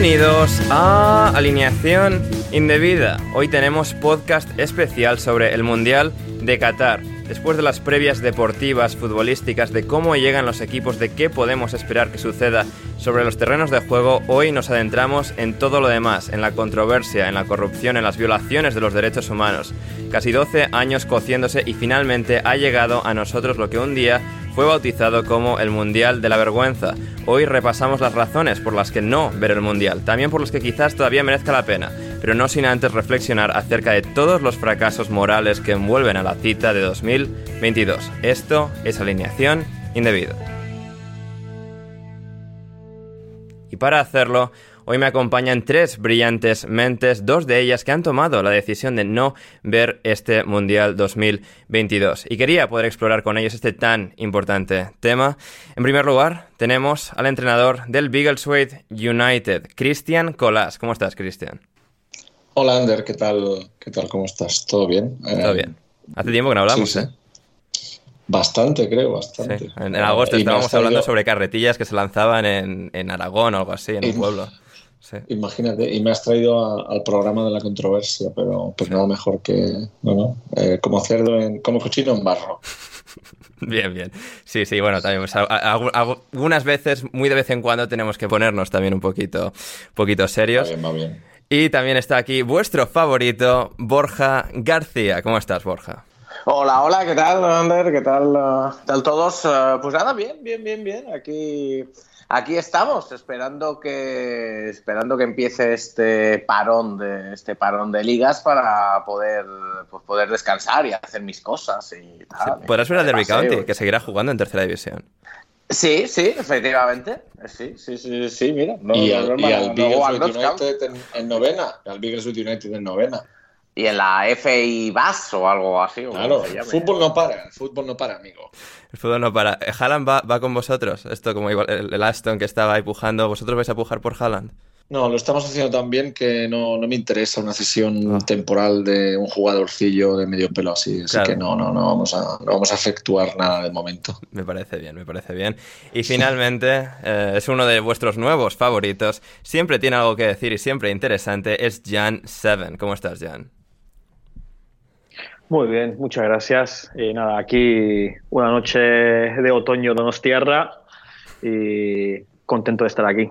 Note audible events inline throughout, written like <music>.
Bienvenidos a Alineación Indebida. Hoy tenemos podcast especial sobre el Mundial de Qatar. Después de las previas deportivas, futbolísticas, de cómo llegan los equipos, de qué podemos esperar que suceda sobre los terrenos de juego, hoy nos adentramos en todo lo demás, en la controversia, en la corrupción, en las violaciones de los derechos humanos. Casi 12 años cociéndose y finalmente ha llegado a nosotros lo que un día fue bautizado como el Mundial de la Vergüenza. Hoy repasamos las razones por las que no ver el Mundial, también por las que quizás todavía merezca la pena, pero no sin antes reflexionar acerca de todos los fracasos morales que envuelven a la cita de 2022. Esto es alineación indebida. Y para hacerlo, Hoy me acompañan tres brillantes mentes, dos de ellas que han tomado la decisión de no ver este Mundial 2022. Y quería poder explorar con ellos este tan importante tema. En primer lugar, tenemos al entrenador del Biggleswade United, Cristian Colas. ¿Cómo estás, Cristian? Hola, Ander, ¿qué tal? ¿Qué tal? ¿Cómo estás? ¿Todo bien? Todo bien. Hace tiempo que no hablamos, ¿eh? Bastante, creo, bastante. En, agosto estábamos hablando sobre carretillas que se lanzaban en, en Aragón o algo así, en un pueblo. <laughs> Imagínate, y me has traído al programa de la controversia, pero pues nada mejor que, no, eh, como cerdo, en, como cochino en barro. <laughs> Bien, bien. Sí, sí, bueno, también pues, algunas veces, muy de vez en cuando, tenemos que ponernos también un poquito, poquito serios. Va bien, va bien. Y también está aquí vuestro favorito, Borja García. ¿Cómo estás, Borja? Hola, hola, ¿qué tal, Ander? ¿Qué tal, uh, ¿qué tal todos? Uh, pues nada, bien, bien, bien, bien. Aquí aquí estamos esperando que esperando que empiece este parón de este parón de ligas para poder pues, poder descansar y hacer mis cosas y tal. podrás ver a Derby County que seguirá jugando en tercera división. Sí, sí, efectivamente. Sí, sí, sí, sí, mira. y, al, United en, novena. Al United en novena. Y en la FI Bass o algo así. claro, el fútbol no para, el fútbol no para, amigo. El fútbol no para. Eh, ¿Haaland va, va con vosotros? Esto como igual el, Aston que estaba ahí pujando. ¿Vosotros vais a pujar por Haaland? No, lo estamos haciendo tan bien que no, no me interesa una cesión ah. temporal de un jugadorcillo de medio pelo así. Así que no, no, no vamos, a, no vamos a efectuar nada de momento. Me parece bien, me parece bien. Y finalmente, eh, es uno de vuestros nuevos favoritos. Siempre tiene algo que decir y siempre interesante. Es Jan Seven. ¿Cómo estás, Jan? Muy bien, muchas gracias. Y nada, aquí una noche de otoño de tierra y contento de estar aquí.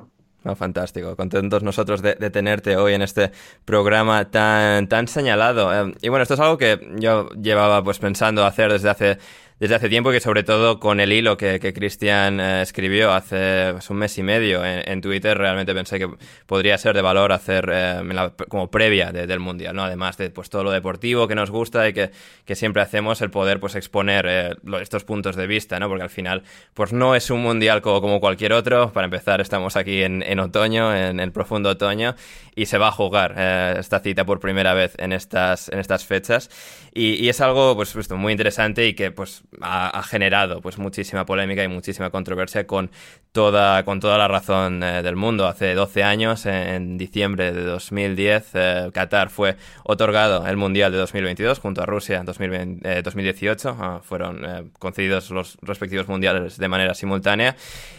Fantástico, contentos nosotros de, tenerte hoy en este programa tan, tan señalado. Eh, y bueno, esto es algo que yo llevaba pues pensando hacer desde hace desde hace tiempo, que sobre todo con el hilo que Cristian eh, escribió hace pues, un mes y medio en, Twitter, realmente pensé que podría ser de valor hacer eh, como previa del Mundial, ¿no? Además de pues, todo lo deportivo que nos gusta y que, que siempre hacemos, el poder pues exponer eh, estos puntos de vista, ¿no? Porque al final pues no es un Mundial como, como cualquier otro. Para empezar, estamos aquí en, en otoño, en el profundo otoño, y se va a jugar esta cita por primera vez en estas, en estas fechas. Y, es algo pues, pues, muy interesante y que pues ha, generado pues muchísima polémica y muchísima controversia con toda, con toda la razón eh, del mundo. Hace 12 años, en diciembre de 2010, eh, Qatar fue otorgado el Mundial de 2022 junto a Rusia en 2018. Ah, fueron eh, concedidos los respectivos mundiales de manera simultánea.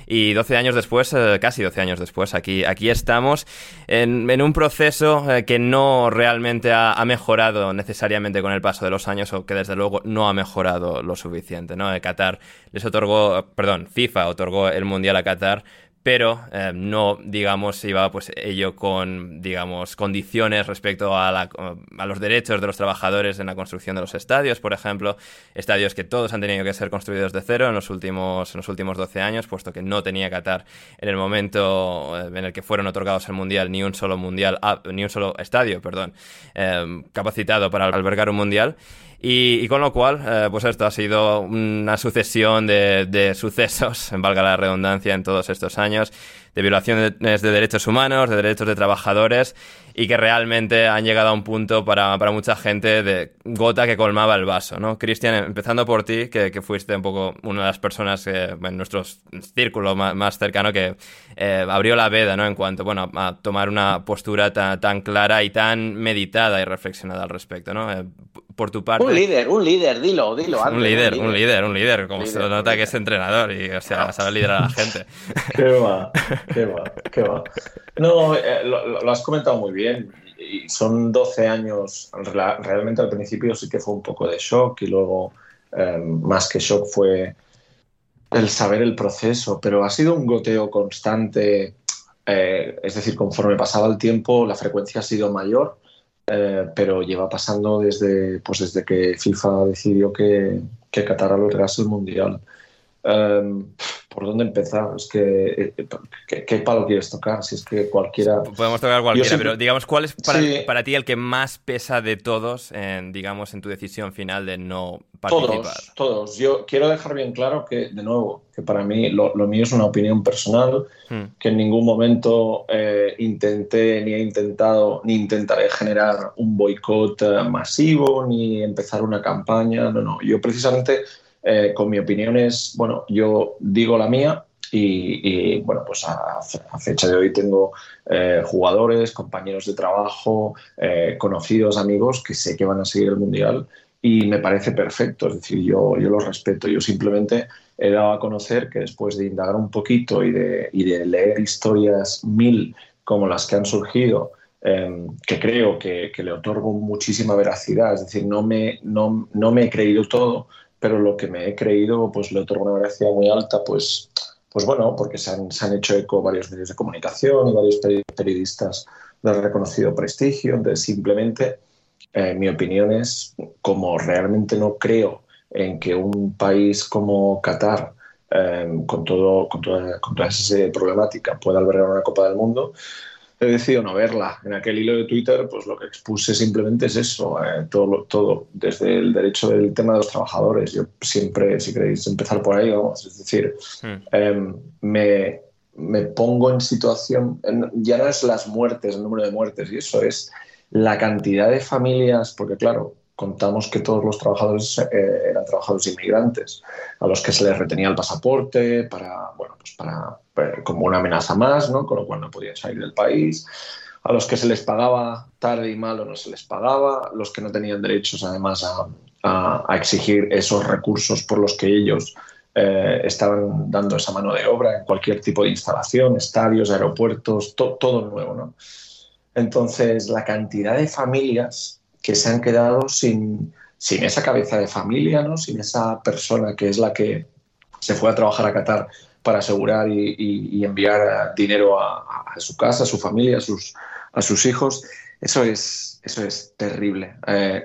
Y 12 años después, casi 12 años después, aquí, aquí estamos en, en un proceso que no realmente ha, ha mejorado necesariamente con el paso de los años o que desde luego no ha mejorado lo suficiente. ¿no? Qatar les otorgó, perdón, FIFA otorgó el Mundial a Qatar pero eh, no, digamos, iba pues ello con, digamos, condiciones respecto a, a, los derechos de los trabajadores en la construcción de los estadios, por ejemplo, estadios que todos han tenido que ser construidos de cero en los últimos, en los últimos 12 años, puesto que no tenía Qatar en el momento eh, en el que fueron otorgados el Mundial ni un solo mundial, ah, ni un solo estadio, perdón, eh, capacitado para albergar un Mundial. Y, con lo cual, eh, pues esto ha sido una sucesión de, de sucesos, <laughs> valga la redundancia, en todos estos años de violaciones de derechos humanos, de derechos de trabajadores y que realmente han llegado a un punto para, para mucha gente de gota que colmaba el vaso, ¿no? Cristian, empezando por ti, que, que, fuiste un poco una de las personas en nuestro círculo más, más cercano que eh, abrió la veda, ¿no? En cuanto, bueno, a tomar una postura tan, tan, clara y tan meditada y reflexionada al respecto, ¿no? Eh, por tu parte... Un líder, un líder, dilo, dilo. un, líder, un líder, un líder, como se nota que es entrenador y, o sea, sabe liderar a la gente. <laughs> <laughs> Qué va. Qué va. No, eh, lo, has comentado muy bien. Y son 12 años. Realmente al principio sí que fue un poco de shock y luego, em, más que shock, fue el saber el proceso. Pero ha sido un goteo constante. Eh, es decir, conforme pasaba el tiempo, la frecuencia ha sido mayor. Eh, pero lleva pasando desde, pues desde que FIFA decidió que, que Qatar albergase el Mundial. Em, ¿Por dónde empezar? Es que, eh, ¿qué, palo quieres tocar? Si es que cualquiera... Podemos tocar cualquiera, pero digamos, ¿cuál es para, ti el que más pesa de todos, en, digamos, en tu decisión final de no participar? Todos, todos. Yo quiero dejar bien claro que, de nuevo, que para mí lo, mío es una opinión personal, hmm. que en ningún momento eh, intenté, ni he intentado, ni intentaré generar un boicot eh, masivo, ni empezar una campaña. No, no. Yo precisamente eh, con mi opinión es, bueno, yo digo la mía y, bueno, pues a, fecha de hoy tengo eh, jugadores, compañeros de trabajo, eh, conocidos, amigos que sé que van a seguir el Mundial y me parece perfecto, es decir, yo, yo lo respeto, yo simplemente he dado a conocer que después de indagar un poquito y de, y de leer historias mil como las que han surgido, em, que creo que, que, le otorgo muchísima veracidad, es decir, no me, no, no me he creído todo, pero lo que me he creído pues le otorgo una gracia muy alta, pues, pues bueno, porque se han, se han hecho eco varios medios de comunicación y varios periodistas de reconocido prestigio, entonces simplemente eh, mi opinión es, como realmente no creo en que un país como Qatar, eh, con, todo, con, toda, con toda esa problemática, pueda albergar una Copa del Mundo, he decidido no verla. En aquel hilo de Twitter, pues lo que expuse simplemente es eso, eh, todo, todo, desde el derecho del tema de los trabajadores. Yo siempre, si queréis empezar por ahí, vamos, es decir, hmm. em, me, me, pongo en situación, ya no es las muertes, el número de muertes, y eso es la cantidad de familias, porque claro, contamos que todos los trabajadores eh, eran trabajadores inmigrantes, a los que se les retenía el pasaporte para, bueno, pues para, como una amenaza más, ¿no? con lo cual no podían salir del país, a los que se les pagaba tarde y mal o no se les pagaba, los que no tenían derechos además a, exigir esos recursos por los que ellos eh, estaban dando esa mano de obra en cualquier tipo de instalación, estadios, aeropuertos, todo nuevo. ¿no? Entonces, la cantidad de familias que se han quedado sin, sin esa cabeza de familia, ¿no? sin esa persona que es la que se fue a trabajar a Qatar para asegurar y, enviar dinero a, su casa, a su familia, a sus, a hijos. Eso es, eso es terrible. Eh,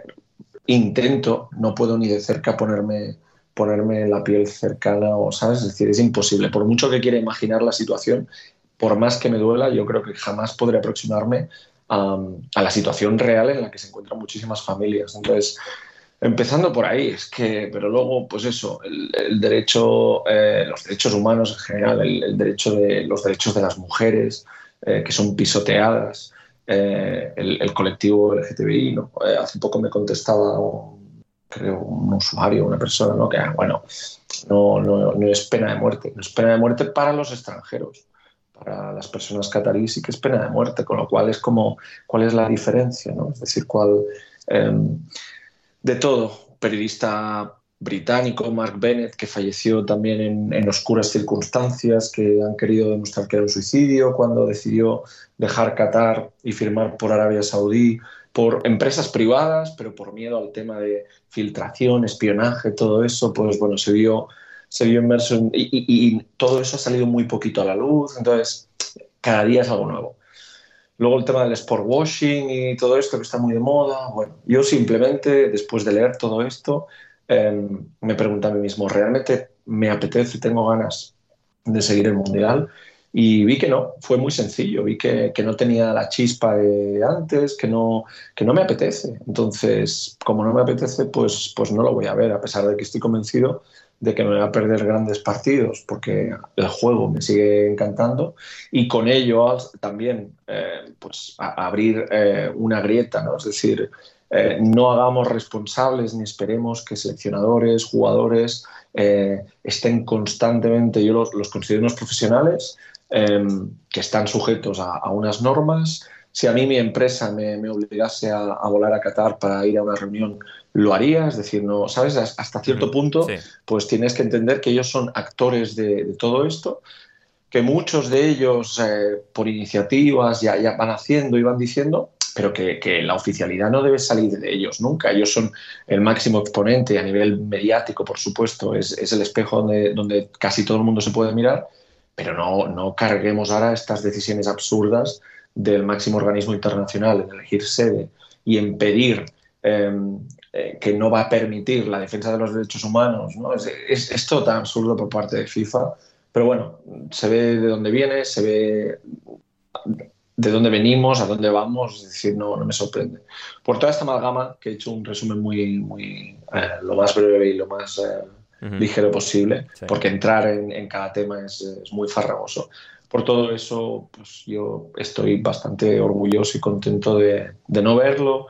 intento, no puedo ni de cerca ponerme ponerme la piel cercana o, ¿sabes? Es decir, es imposible. Por mucho que quiera imaginar la situación, por más que me duela, yo creo que jamás podré aproximarme a, la situación real en la que se encuentran muchísimas familias. Entonces, empezando por ahí, es que, pero luego, pues eso, el, derecho, eh, los derechos humanos en general, el, derecho de los derechos de las mujeres eh, que son pisoteadas, eh, el, colectivo LGTBI, ¿no? hace poco me contestaba creo, un usuario, una persona, ¿no? Que, bueno, no, no, no es pena de muerte, no es pena de muerte para los extranjeros para las personas cataríes sí que es pena de muerte, con lo cual es como, ¿cuál es la diferencia? ¿no? Es decir, ¿cuál, em, de todo, periodista británico, Mark Bennett, que falleció también en, oscuras circunstancias, que han querido demostrar que era un suicidio cuando decidió dejar Qatar y firmar por Arabia Saudí, por empresas privadas, pero por miedo al tema de filtración, espionaje, todo eso, pues bueno, se vio se vio inmerso y, todo eso ha salido muy poquito a la luz, entonces cada día es algo nuevo. Luego el tema del sport washing y todo esto que está muy de moda. Bueno, yo simplemente después de leer todo esto em, me pregunto a mí mismo, ¿realmente me apetece, tengo ganas de seguir el mundial? Y vi que no, fue muy sencillo, vi que, que, no tenía la chispa de antes, que no, que no me apetece. Entonces, como no me apetece, pues, pues no lo voy a ver, a pesar de que estoy convencido de que me voy a perder grandes partidos porque el juego me sigue encantando y con ello también eh, pues abrir eh, una grieta, ¿no? es decir, eh, no hagamos responsables ni esperemos que seleccionadores, jugadores estén constantemente, yo los, considero unos profesionales que están sujetos a unas normas, si a mí mi empresa me, obligase a, volar a Qatar para ir a una reunión, lo haría. Es decir, no, ¿sabes? Hasta cierto punto, pues tienes que entender que ellos son actores de, todo esto, que muchos de ellos, eh, por iniciativas, ya, ya, van haciendo y van diciendo, pero que, la oficialidad no debe salir de ellos nunca. Ellos son el máximo exponente a nivel mediático, por supuesto, es, el espejo donde, donde casi todo el mundo se puede mirar, pero no, no carguemos ahora estas decisiones absurdas del máximo organismo internacional en elegir sede y en pedir em, eh, que no va a permitir la defensa de los derechos humanos, ¿no? es, es, esto tan absurdo por parte de FIFA. Pero bueno, se ve de dónde viene, se ve de dónde venimos, a dónde vamos, es decir, no, no me sorprende. Por toda esta amalgama, que he hecho un resumen muy, muy eh, lo más breve y lo más eh, ligero posible, porque entrar en, en cada tema es, es, muy farragoso por todo eso, pues yo estoy bastante orgulloso y contento de, no verlo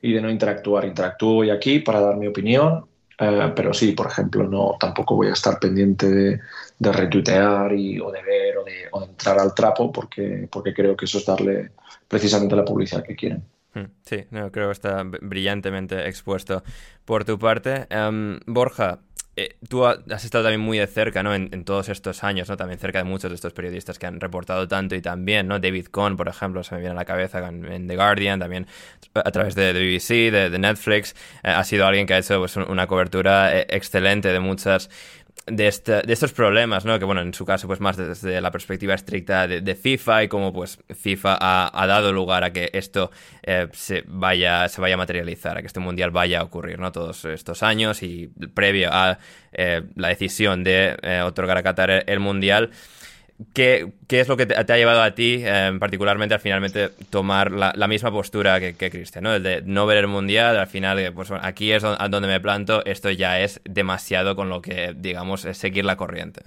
y de no interactuar. Interactúo hoy aquí para dar mi opinión, eh, pero sí, por ejemplo, no tampoco voy a estar pendiente de, retuitear y, o de ver o de, entrar al trapo porque, porque creo que eso es darle precisamente la publicidad que quieren. Hmm, sí, no, creo que está brillantemente expuesto por tu parte. Em, Borja, eh, tú has estado también muy de cerca, ¿no? En, todos estos años, ¿no? También cerca de muchos de estos periodistas que han reportado tanto y también, ¿no? David Cohn, por ejemplo, se me viene a la cabeza en, The Guardian, también a través de, BBC, de, Netflix, eh, ha sido alguien que ha hecho pues, una cobertura eh, excelente de muchas de, de, estos problemas, ¿no? Que bueno, en su caso, pues más desde la perspectiva estricta de, FIFA y cómo pues FIFA ha, dado lugar a que esto eh, se, vaya, se vaya a materializar, a que este mundial vaya a ocurrir, ¿no? Todos estos años y previo a eh, la decisión de eh, otorgar a Qatar el mundial. ¿Qué, es lo que te, ha llevado a ti, eh, particularmente, al finalmente tomar la, misma postura que, Cristian, ¿no? El de no ver el mundial, al final, eh, pues aquí es donde me planto, esto ya es demasiado con lo que, digamos, es seguir la corriente.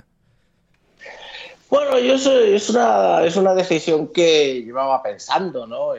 Bueno, yo es una, es una decisión que llevaba pensando, ¿no?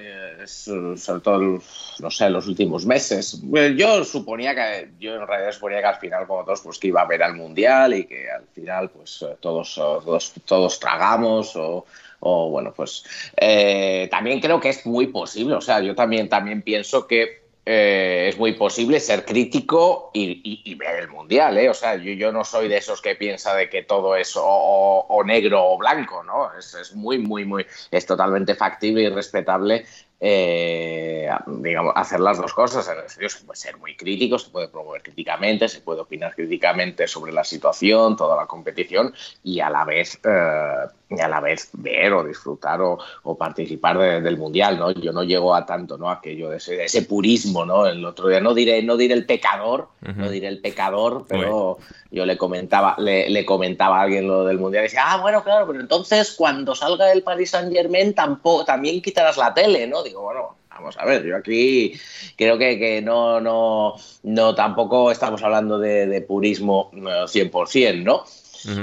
sobre todo, no sé, los últimos meses. Yo suponía que, yo en realidad suponía que al final, como todos, pues que iba a ver al Mundial y que al final, pues todos, todos, todos tragamos o, o bueno, pues eh, también creo que es muy posible, o sea, yo también, también pienso que eh, es muy posible ser crítico y, ver el mundial, ¿eh? O sea, yo, no soy de esos que piensa de que todo es o, negro o blanco, ¿no? Es, muy, muy, muy, es totalmente factible y respetable eh, digamos, hacer las dos cosas. En serio, se puede ser muy crítico, se puede promover críticamente, se puede opinar críticamente sobre la situación, toda la competición y a la vez, eh, a la vez ver o disfrutar o, participar del mundial. ¿no? Yo no llego a tanto, ¿no? Aquello de ese, ese purismo, ¿no? El otro día no diré, no diré el pecador, no diré el pecador, pero yo le comentaba, le, comentaba a alguien lo del mundial y decía, ah, bueno, claro, pero entonces cuando salga el Paris Saint Germain tampoco, también quitarás la tele, ¿no? Digo, bueno, vamos a ver, yo aquí creo que, no, no, no, tampoco estamos hablando de, de purismo 100%, eh, ¿no?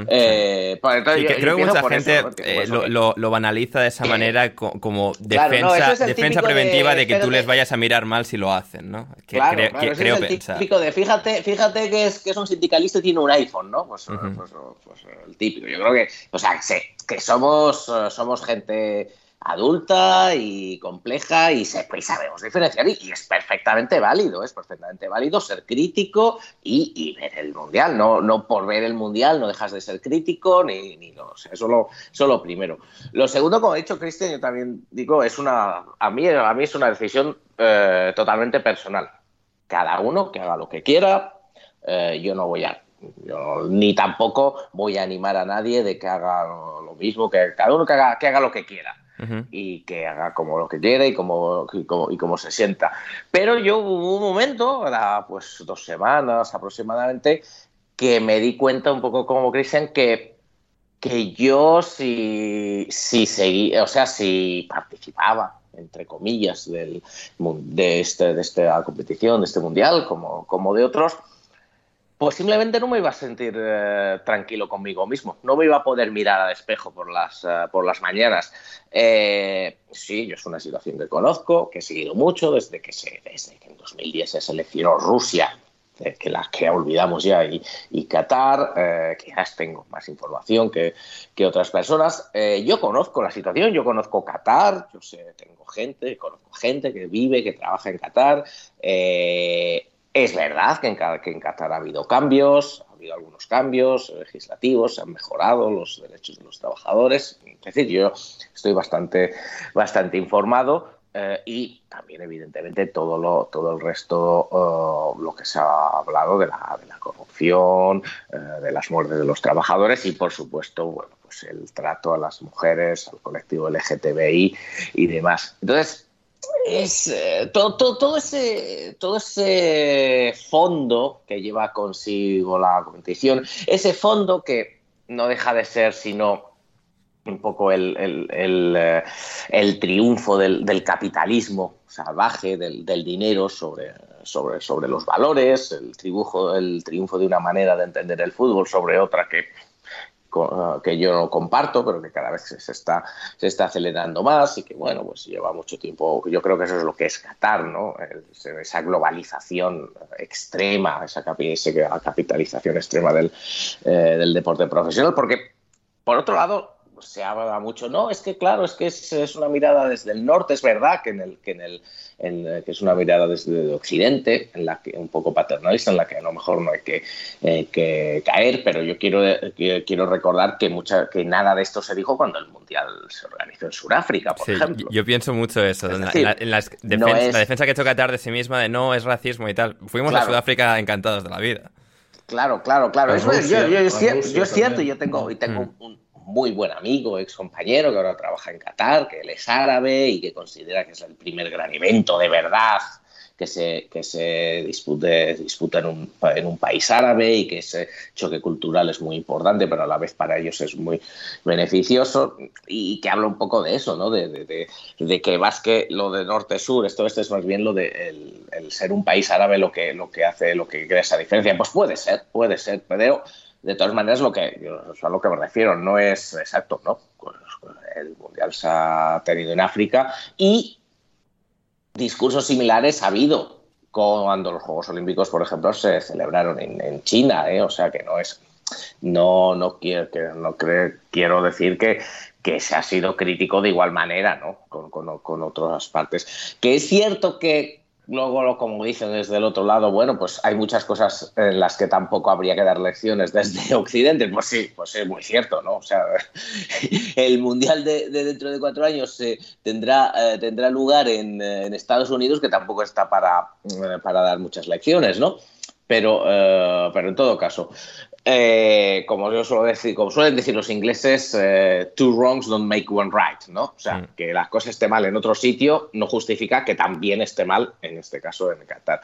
Eh, pues creo que mucha gente eh, lo, banaliza de esa manera como defensa, defensa preventiva de, que tú les vayas a mirar mal si lo hacen, ¿no? Que, creo es el típico de fíjate, fíjate que es, que es un sindicalista y tiene un iPhone, ¿no? Pues, pues, pues, el típico. Yo creo que, o sea, que somos, somos gente adulta y compleja y, sabemos diferenciar y, es perfectamente válido, es perfectamente válido ser crítico y, ver el mundial, no, no por ver el mundial no dejas de ser crítico ni, no, eso, lo, primero. Lo segundo, como ha dicho Cristian, yo también digo, es una, a mí, a mí es una decisión eh, totalmente personal. Cada uno que haga lo que quiera, eh, yo no voy a ni tampoco voy a animar a nadie de que haga lo mismo, que cada uno que haga, que haga lo que quiera y que haga como lo que quiere y como, y como, se sienta. Pero yo hubo un momento, pues dos semanas aproximadamente, que me di cuenta un poco como Cristian que, que yo si, si seguía, o sea, si participaba entre comillas, del, de, este, de esta competición, de este mundial, como, como de otros, pues simplemente no me iba a sentir eh, tranquilo conmigo mismo, no me iba a poder mirar al espejo por las, eh, por las mañanas. Eh, sí, es una situación que conozco, que he seguido mucho desde que, se, desde que en 2010 se seleccionó Rusia, que la que olvidamos ya, y, y Qatar, quizás tengo más información que, que otras personas. yo conozco la situación, yo conozco Qatar, yo sé, tengo gente, conozco gente que vive, que trabaja en Qatar. Es verdad que en, Qatar ha habido cambios, ha habido algunos cambios legislativos, se han mejorado los derechos de los trabajadores. Es decir, yo estoy bastante, bastante informado eh, y también, evidentemente, todo, lo, todo el resto, eh, lo que se ha hablado de la, de la corrupción, eh, de las muertes de los trabajadores y, por supuesto, bueno, pues el trato a las mujeres, al colectivo LGTBI y demás. Entonces, es eh, todo, todo, ese, todo ese fondo que lleva consigo la competición, ese fondo que no deja de ser sino un poco el, eh, triunfo del, capitalismo salvaje, del, dinero sobre, sobre, sobre, los valores, el triunfo, el triunfo de una manera de entender el fútbol sobre otra que que yo no comparto, pero que cada vez se está, se está acelerando más y que, bueno, pues lleva mucho tiempo. Yo creo que eso es lo que es Qatar, ¿no? Esa globalización extrema, esa, capitalización extrema del, eh, del deporte profesional, porque, por otro lado, se habla mucho, no, es que claro, es que es, una mirada desde el norte, es verdad que en el que en el que es una mirada desde occidente, en la que un poco paternalista, en la que a lo mejor no hay que, eh, que caer, pero yo quiero, quiero recordar que mucha, que nada de esto se dijo cuando el mundial se organizó en Sudáfrica, por ejemplo. Yo pienso mucho eso, en, la, defensa, que toca tarde de sí misma de no es racismo y tal. Fuimos a Sudáfrica encantados de la vida. Claro, claro, claro. Eso es, yo, yo, es cierto, yo tengo, tengo mm. un muy buen amigo, ex compañero, que ahora trabaja en Qatar, que él es árabe y que considera que es el primer gran evento de verdad que se, que se dispute, disputa en un, en un país árabe y que ese choque cultural es muy importante, pero a la vez para ellos es muy beneficioso y que habla un poco de eso, ¿no? de, de, que más que lo de norte-sur, esto este es más bien lo de el, ser un país árabe lo que, lo que hace, lo que crea esa diferencia. Pues puede ser, puede ser, pero de todas maneras, lo que, a lo que me refiero no es exacto, ¿no? El Mundial se ha tenido en África y discursos similares ha habido cuando los Juegos Olímpicos, por ejemplo, se celebraron en, China, ¿eh? o sea que no es, no, no quiero, no quiero decir que, que se ha sido crítico de igual manera, ¿no? Con, con, con otras partes. Que es cierto que luego, como dicen desde el otro lado, bueno, pues hay muchas cosas en las que tampoco habría que dar lecciones desde <laughs> Occidente. Pues sí, pues es muy cierto, ¿no? O sea, <laughs> el Mundial de, dentro de cuatro años eh, tendrá, eh, tendrá lugar en, en, Estados Unidos, que tampoco está para, para dar muchas lecciones, ¿no? Pero, pero en todo caso, eh, como yo suelo decir, como suelen decir los ingleses, eh, two wrongs don't make one right, ¿no? O sea, mm. que las cosas esté mal en otro sitio no justifica que también esté mal, en este caso en Qatar.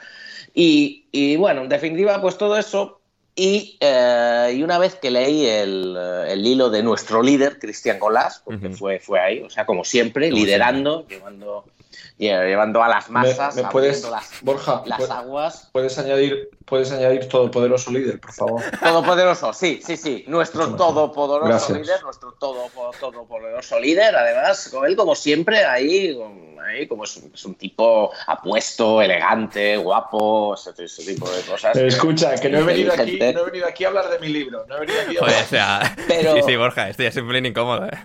Y, y bueno, en definitiva, pues todo eso. Y, eh, y una vez que leí el, el, hilo de nuestro líder, Cristian Golás, porque fue, fue ahí, o sea, como siempre, liderando, llevando llevando a las masas, me, puedes, las, Borja, las aguas. Puedes añadir, puedes añadir todopoderoso líder, por favor. Todopoderoso, sí, sí, sí. Nuestro todopoderoso líder, nuestro todo, todopoderoso líder, además, con él como siempre, ahí, ahí como es un, tipo apuesto, elegante, guapo, ese, tipo de cosas. Escucha, que no he, venido aquí, no he venido aquí a hablar de mi libro, no he venido aquí a hablar... o sea, <laughs> Pero... sí, sí, Borja, estoy así un incómodo, ¿eh?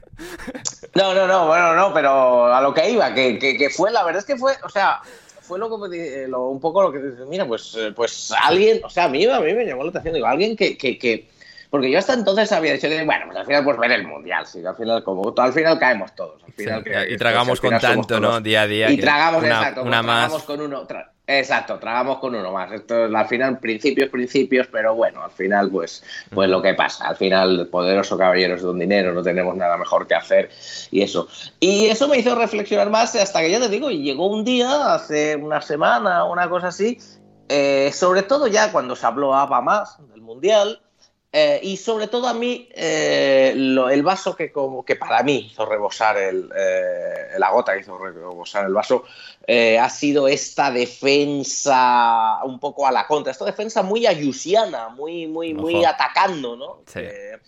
No, no, no, bueno, no, pero a lo que iba, que, que, fue, la verdad es que fue, o sea, fue lo, lo un poco lo que dice, mira, pues, eh, pues alguien, o sea, a mí, a mí me llamó la atención, digo, alguien que, que, que porque yo hasta entonces había dicho, bueno, pues al final pues ver el mundial, sí, al final como al final caemos todos. Al final, y tragamos con tanto, ¿no? Día a día. Y tragamos, exacto, una más. con uno. Exacto, tragamos con uno más. Esto al final principios, principios, pero bueno, al final pues, pues lo que pasa. Al final, poderoso caballeros de un dinero, no tenemos nada mejor que hacer y eso. Y eso me hizo reflexionar más hasta que ya te digo, llegó un día, hace una semana, una cosa así, eh, sobre todo ya cuando se habló ABA más del Mundial, eh, y sobre todo a mí, eh, el vaso que, como, que para mí hizo rebosar el, eh, la gota que hizo rebosar el vaso, ha sido esta defensa un poco a la contra, esta defensa muy ayusiana, muy, muy, muy atacando, ¿no? Sí que,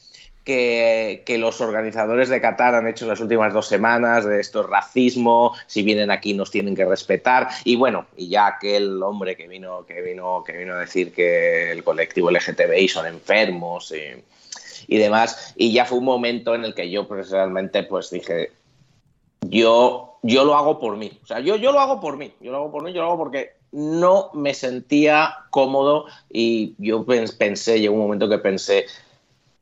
los organizadores de Qatar han hecho en las últimas dos semanas, de esto es racismo, si vienen aquí nos tienen que respetar, y bueno, y ya aquel hombre que vino, que vino, que vino a decir que el colectivo LGTBI son enfermos y, demás, y ya fue un momento en el que yo personalmente pues dije, yo, yo lo hago por mí, o sea, yo, yo lo hago por mí, yo lo hago por mí, yo lo hago porque no me sentía cómodo y yo pensé, llegó un momento que pensé,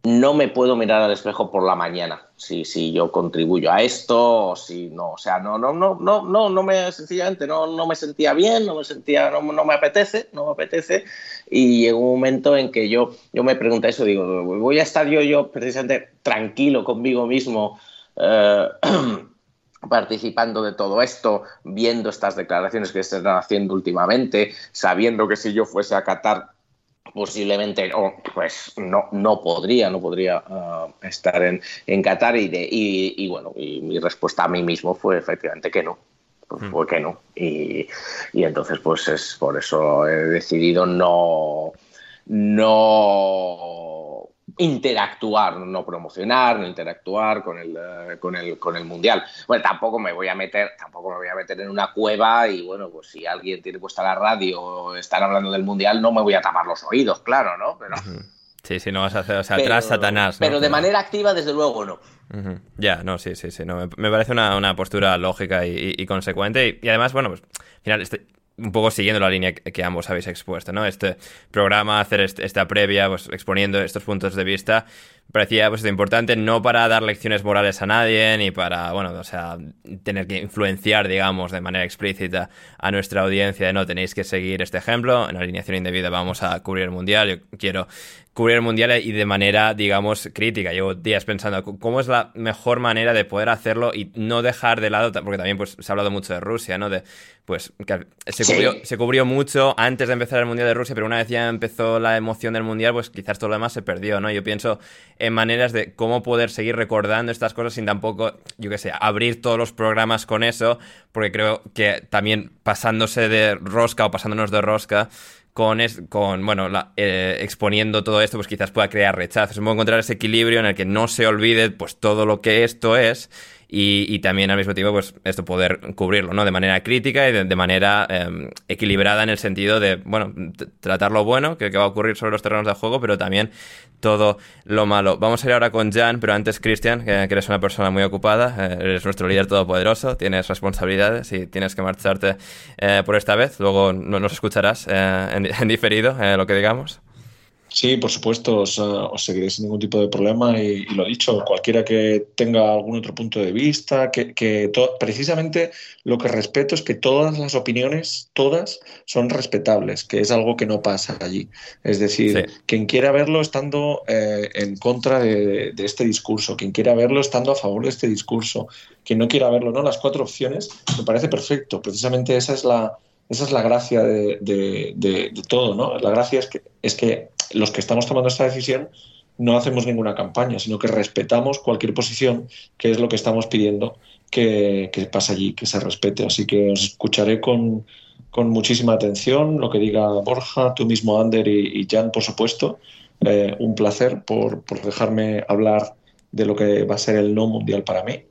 no me puedo mirar al espejo por la mañana si, si yo contribuyo a esto o si no. O sea, no, no, no, no, no, no me sencillamente no, no me sentía bien, no me sentía, no, no me apetece, no me apetece. Y llegó un momento en que yo, yo me pregunté eso, digo, voy a estar yo, yo precisamente tranquilo conmigo mismo. Eh, <clears throat> participando de todo esto, viendo estas declaraciones que se están haciendo últimamente, sabiendo que si yo fuese a Qatar posiblemente pues no, no podría, no podría ah, estar en, en Qatar y, de, y, bueno, y mi respuesta a mí mismo fue efectivamente que no. Pues mm. fue que no. Y, y, entonces, pues es por eso he decidido no, no interactuar, no promocionar, no interactuar con el, eh, con el, con el mundial. Bueno, tampoco me voy a meter, tampoco me voy a meter en una cueva y bueno, pues si alguien tiene puesta la radio o están hablando del mundial, no me voy a tapar los oídos, claro, ¿no? Pero. Sí, sí, no vas a hacer, o sea, atrás Satanás. Pero de manera activa, desde luego, no. Ya, no, sí, sí, sí. No, me, parece una, una, postura lógica y, consecuente. Y, además, bueno, pues al final, este, un poco siguiendo la línea que, ambos habéis expuesto, ¿no? Este programa, hacer esta previa, pues exponiendo estos puntos de vista, parecía pues importante no para dar lecciones morales a nadie ni para, bueno, o sea, tener que influenciar, digamos, de manera explícita a nuestra audiencia de no tenéis que seguir este ejemplo, en alineación indebida vamos a cubrir el mundial, yo quiero cubrir el mundial y de manera, digamos, crítica. Llevo días pensando cómo es la mejor manera de poder hacerlo y no dejar de lado, porque también pues se ha hablado mucho de Rusia, ¿no? De pues que se cubrió, se cubrió mucho antes de empezar el mundial de Rusia, pero una vez ya empezó la emoción del mundial, pues quizás todo lo demás se perdió, ¿no? Yo pienso en maneras de cómo poder seguir recordando estas cosas sin tampoco, yo qué sé, abrir todos los programas con eso, porque creo que también pasándose de rosca o pasándonos de rosca, con, con bueno, eh, exponiendo todo esto, pues quizás pueda crear rechazos. Es encontrar ese equilibrio en el que no se olvide pues todo lo que esto es y, también al mismo tiempo, pues esto poder cubrirlo, ¿no? De manera crítica y de, manera em, equilibrada en el sentido de, bueno, tratar lo bueno que, va a ocurrir sobre los terrenos de juego, pero también todo lo malo. Vamos a ir ahora con Jan, pero antes Cristian, que, eres una persona muy ocupada, eh, eres nuestro líder todopoderoso, tienes responsabilidades y tienes que marcharte eh, por esta vez. Luego nos escucharás eh, en, diferido lo que digamos. Sí, por supuesto, os, seguiré sin ningún tipo de problema y, lo dicho, cualquiera que tenga algún otro punto de vista, que, precisamente lo que respeto es que todas las opiniones, todas, son respetables, que es algo que no pasa allí. Es decir, quien quiera verlo estando eh, en contra de, este discurso, quien quiera verlo estando a favor de este discurso, quien no quiera verlo, ¿no? Las cuatro opciones me parece perfecto. Precisamente esa es la, esa es la gracia de, de, todo, ¿no? La gracia es que, es que los que estamos tomando esta decisión no hacemos ninguna campaña, sino que respetamos cualquier posición, que es lo que estamos pidiendo que, que pase allí, que se respete. Así que os escucharé con, muchísima atención lo que diga Borja, tú mismo, Ander y, Jan, por supuesto. Eh, un placer por, dejarme hablar de lo que va a ser el no mundial para mí.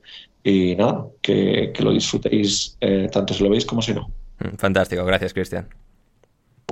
Y nada, que, lo disfrutéis eh, tanto si lo veis como si no. Fantástico, gracias Cristian.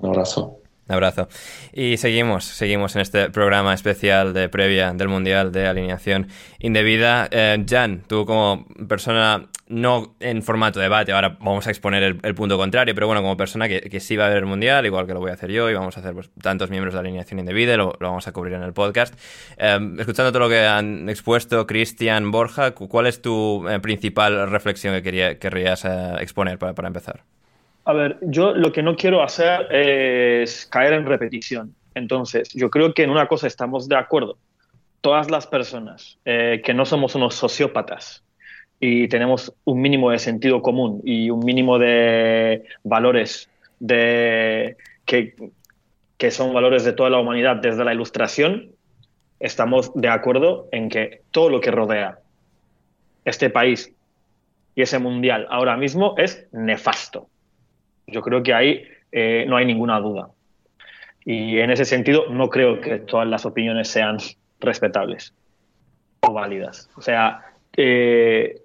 Un abrazo. Un abrazo. Y seguimos, seguimos en este programa especial de previa del Mundial de Alineación Indebida. Eh, Jan, tú como persona, no en formato de debate, ahora vamos a exponer el, punto contrario, pero bueno, como persona que, sí va a ver el Mundial, igual que lo voy a hacer yo, y vamos a hacer pues, tantos miembros de Alineación Indebida, lo, lo vamos a cubrir en el podcast. Eh, escuchando todo lo que han expuesto Cristian, Borja, ¿cuál es tu eh, principal reflexión que quería, querrías exponer para empezar? A ver, yo lo que no quiero hacer es caer en repetición. Entonces, yo creo que en una cosa estamos de acuerdo. Todas las personas eh, que no somos unos sociópatas y tenemos un mínimo de sentido común y un mínimo de valores de, que, que son valores de toda la humanidad desde la ilustración, estamos de acuerdo en que todo lo que rodea este país y ese mundial ahora mismo es nefasto. Yo creo que ahí eh, no hay ninguna duda. Y en ese sentido, no creo que todas las opiniones sean respetables o válidas. O sea, eh,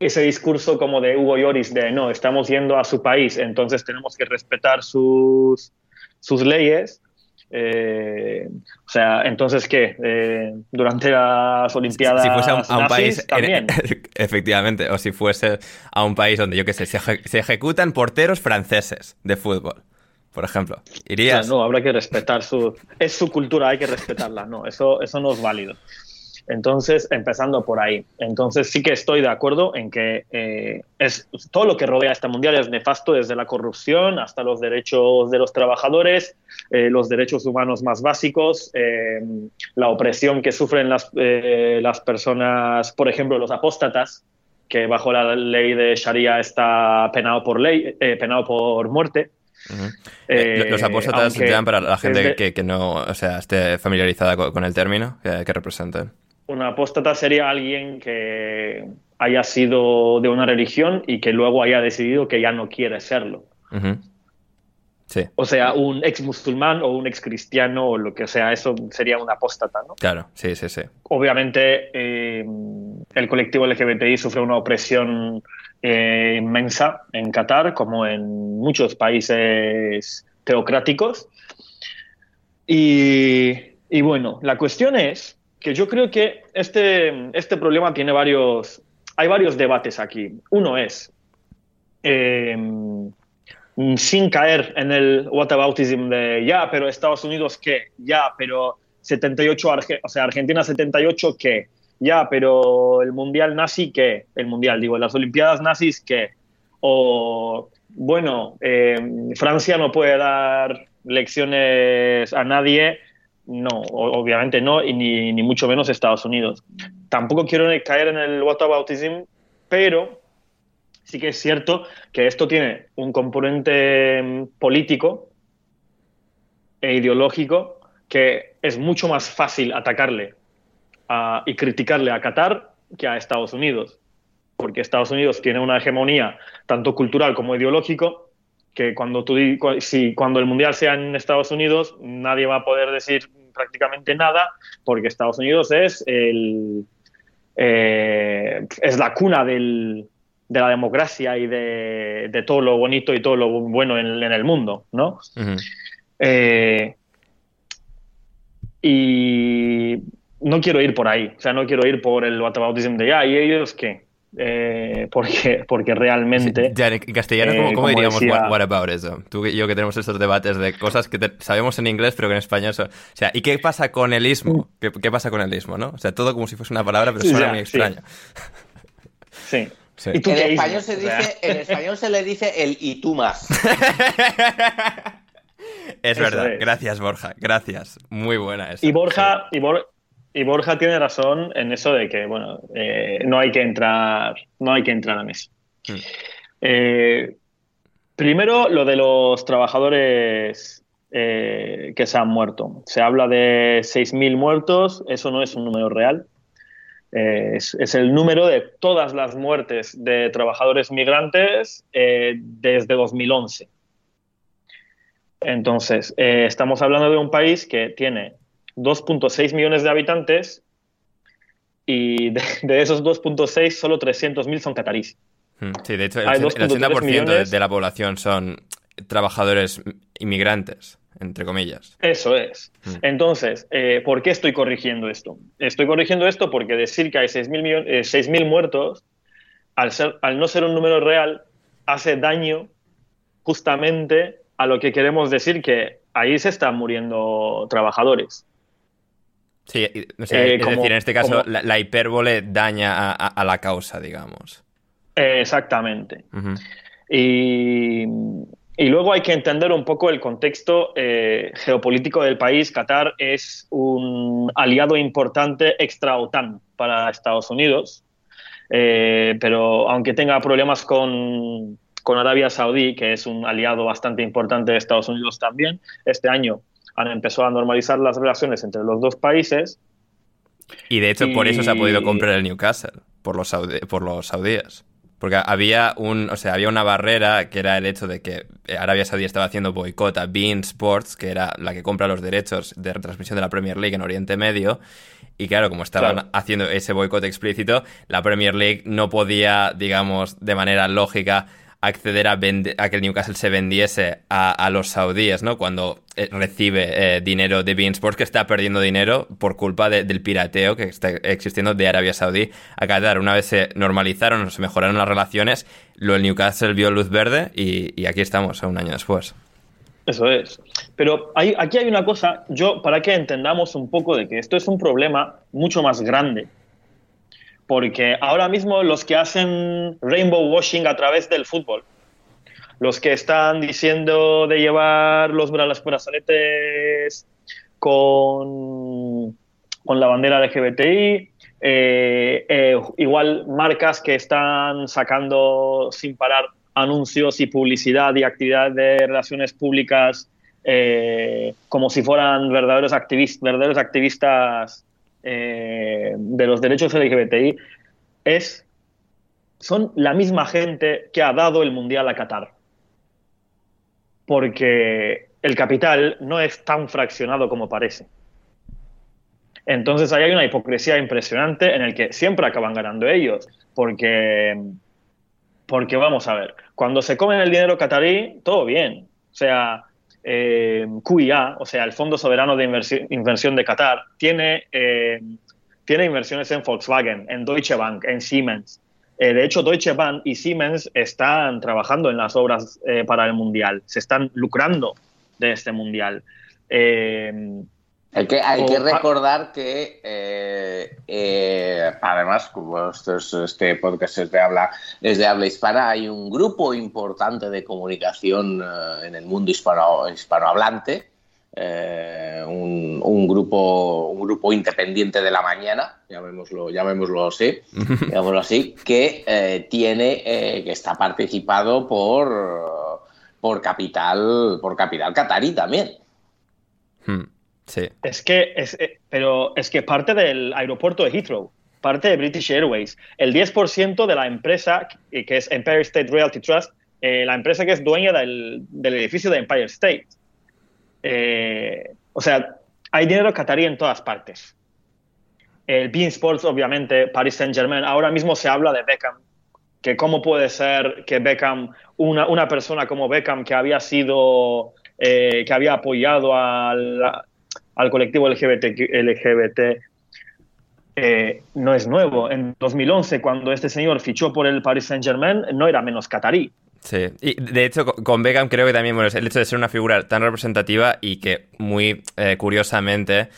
ese discurso como de Hugo Lloris de no, estamos yendo a su país, entonces tenemos que respetar sus, sus leyes, eh, o sea, entonces, ¿qué? Eh, durante las Olimpiadas. Si, fuese a un, país. También. <laughs> Efectivamente, o si fuese a un país donde, yo qué sé, se, ejecutan porteros franceses de fútbol, por ejemplo. ¿Irías? no, habrá que respetar su. Es su cultura, hay que respetarla. No, eso, eso no es válido. Entonces, empezando por ahí. Entonces, sí que estoy de acuerdo en que eh, es, todo lo que rodea este mundial es nefasto, desde la corrupción hasta los derechos de los trabajadores, eh, los derechos humanos más básicos, eh, la opresión que sufren las, las personas, por ejemplo, los apóstatas, que bajo la ley de Sharia está penado por, ley, penado por muerte. los apóstatas, para la gente que, no o sea, esté familiarizada con, el término, que, que representan. Un apóstata sería alguien que haya sido de una religión y que luego haya decidido que ya no quiere serlo. Sí. O sea, un ex musulmán o un ex cristiano o lo que sea, eso sería un apóstata, ¿no? Claro, sí, sí, sí. Obviamente, eh, el colectivo LGBTI sufre una opresión eh, inmensa en Qatar, como en muchos países teocráticos. Y, y bueno, la cuestión es que yo creo que este, este problema tiene varios, hay varios debates aquí. Uno es, eh, sin caer en el whataboutism de ya, pero Estados Unidos qué, ya, pero 78, o sea, Argentina 78 qué, ya, pero el mundial nazi qué, el mundial, digo, las Olimpiadas nazis qué, o bueno, eh, Francia no puede dar lecciones a nadie no, obviamente no, y ni, mucho menos Estados Unidos. Tampoco quiero caer en el whataboutism, pero sí que es cierto que esto tiene un componente mm, político e ideológico que es mucho más fácil atacarle y criticarle a Qatar que a Estados Unidos, porque Estados Unidos tiene una hegemonía tanto cultural como ideológico que cuando, tú, si, cuando el Mundial sea en Estados Unidos, nadie va a poder decir prácticamente nada, porque Estados Unidos es el, eh, es la cuna de la democracia y de, todo lo bonito y todo lo bueno en, el mundo, ¿no? Eh, y no quiero ir por ahí, o sea, no quiero ir por el whataboutism de, ah, ¿y ellos qué? Eh, porque, porque realmente... en castellano, ¿cómo, diríamos what, about eso? Tú y yo que tenemos estos debates de cosas que sabemos en inglés, pero que en español... o sea, ¿y qué pasa con el ismo? ¿Qué, pasa con el ismo, no? O sea, todo como si fuese una palabra, pero suena muy extraño. Sí. en, español se dice, en español se le dice el y tú más. <laughs> es verdad. Gracias, Borja. Gracias. Muy buena esa. Y Borja, y, y Borja tiene razón en eso de que, bueno, eh, no hay que entrar, no hay que entrar a mesa. Hmm. Eh, primero, lo de los trabajadores eh, que se han muerto. Se habla de 6.000 muertos, eso no es un número real. Es, es, el número de todas las muertes de trabajadores migrantes desde 2011. Entonces, estamos hablando de un país que tiene 2.6 millones de habitantes y de, esos 2.6 solo 300.000 son catarís. Hmm, sí, de hecho el, 80% de, la población son trabajadores inmigrantes, entre comillas. Eso es. Hmm. Entonces, eh, ¿por qué estoy corrigiendo esto? Estoy corrigiendo esto porque decir que hay 6.000 eh, muertos, al, ser, al no ser un número real, hace daño justamente a lo que queremos decir que ahí se están muriendo trabajadores. Sí, eh, es decir, en este caso la, hipérbole daña a, la causa, digamos. exactamente. y, luego hay que entender un poco el contexto eh, geopolítico del país. Qatar es un aliado importante extra OTAN para Estados Unidos, eh, pero aunque tenga problemas con, con Arabia Saudí, que es un aliado bastante importante de Estados Unidos también, este año han empezado a normalizar las relaciones entre los dos países. Y de hecho, por eso se ha podido comprar el Newcastle, por los, por los saudíes. Porque había, un, o sea, había una barrera que era el hecho de que Arabia Saudí estaba haciendo boicot a Bean Sports, que era la que compra los derechos de retransmisión de la Premier League en Oriente Medio. Y claro, como estaban haciendo ese boicot explícito, la Premier League no podía, digamos, de manera lógica acceder a, a, que el Newcastle se vendiese a, los saudíes, ¿no? Cuando eh, recibe eh, dinero de Bean Sports, que está perdiendo dinero por culpa del pirateo que está existiendo de Arabia Saudí a Qatar. Una vez se normalizaron, se mejoraron las relaciones, lo el Newcastle vio luz verde y, aquí estamos, un año después. Eso es. Pero hay, aquí hay una cosa, yo, para que entendamos un poco de que esto es un problema mucho más grande porque ahora mismo los que hacen rainbow washing a través del fútbol, los que están diciendo de llevar los brazaletes con, con la bandera LGBTI, eh, eh, igual marcas que están sacando sin parar anuncios y publicidad y actividad de relaciones públicas eh, como si fueran verdaderos, activistas, verdaderos activistas eh, de los derechos LGBTI es, son la misma gente que ha dado el Mundial a Qatar. Porque el capital no es tan fraccionado como parece. Entonces ahí hay una hipocresía impresionante en el que siempre acaban ganando ellos. Porque, porque vamos a ver, cuando se comen el dinero catarí, todo bien. O sea, eh, QIA, o sea, el Fondo Soberano de Inversión de Qatar, tiene, eh, tiene inversiones en Volkswagen, en Deutsche Bank, en Siemens. Eh, de hecho, Deutsche Bank y Siemens están trabajando en las obras eh, para el Mundial, se están lucrando de este Mundial. Hay que, hay que recordar que, eh, eh, además, como este podcast es de, habla, es de habla hispana, hay un grupo importante de comunicación eh, en el mundo hispano, hispanohablante, un, un, grupo, un grupo independiente de la mañana, llamémoslo, llamémoslo así, <laughs> llamémoslo así que tiene, que está participado por, por capital, por capital catarí también. Hmm. Es que, es, eh, pero es que parte del aeropuerto de Heathrow, parte de British Airways, el 10% de la empresa, que es Empire State Realty Trust, eh, la empresa que es dueña del, edificio de Empire State. Eh, o sea, hay dinero catarí en todas partes. el Bean Sports, obviamente, Paris Saint Germain. Ahora mismo se habla de Beckham, que cómo puede ser que Beckham, una, una persona como Beckham que había sido, eh, que había apoyado al, al colectivo LGBT, LGBT eh, no es nuevo. En 2011, cuando este señor fichó por el Paris Saint Germain, no era menos catarí. Sí, y de hecho con Beckham creo que también, bueno, el hecho de ser una figura tan representativa y que muy eh, curiosamente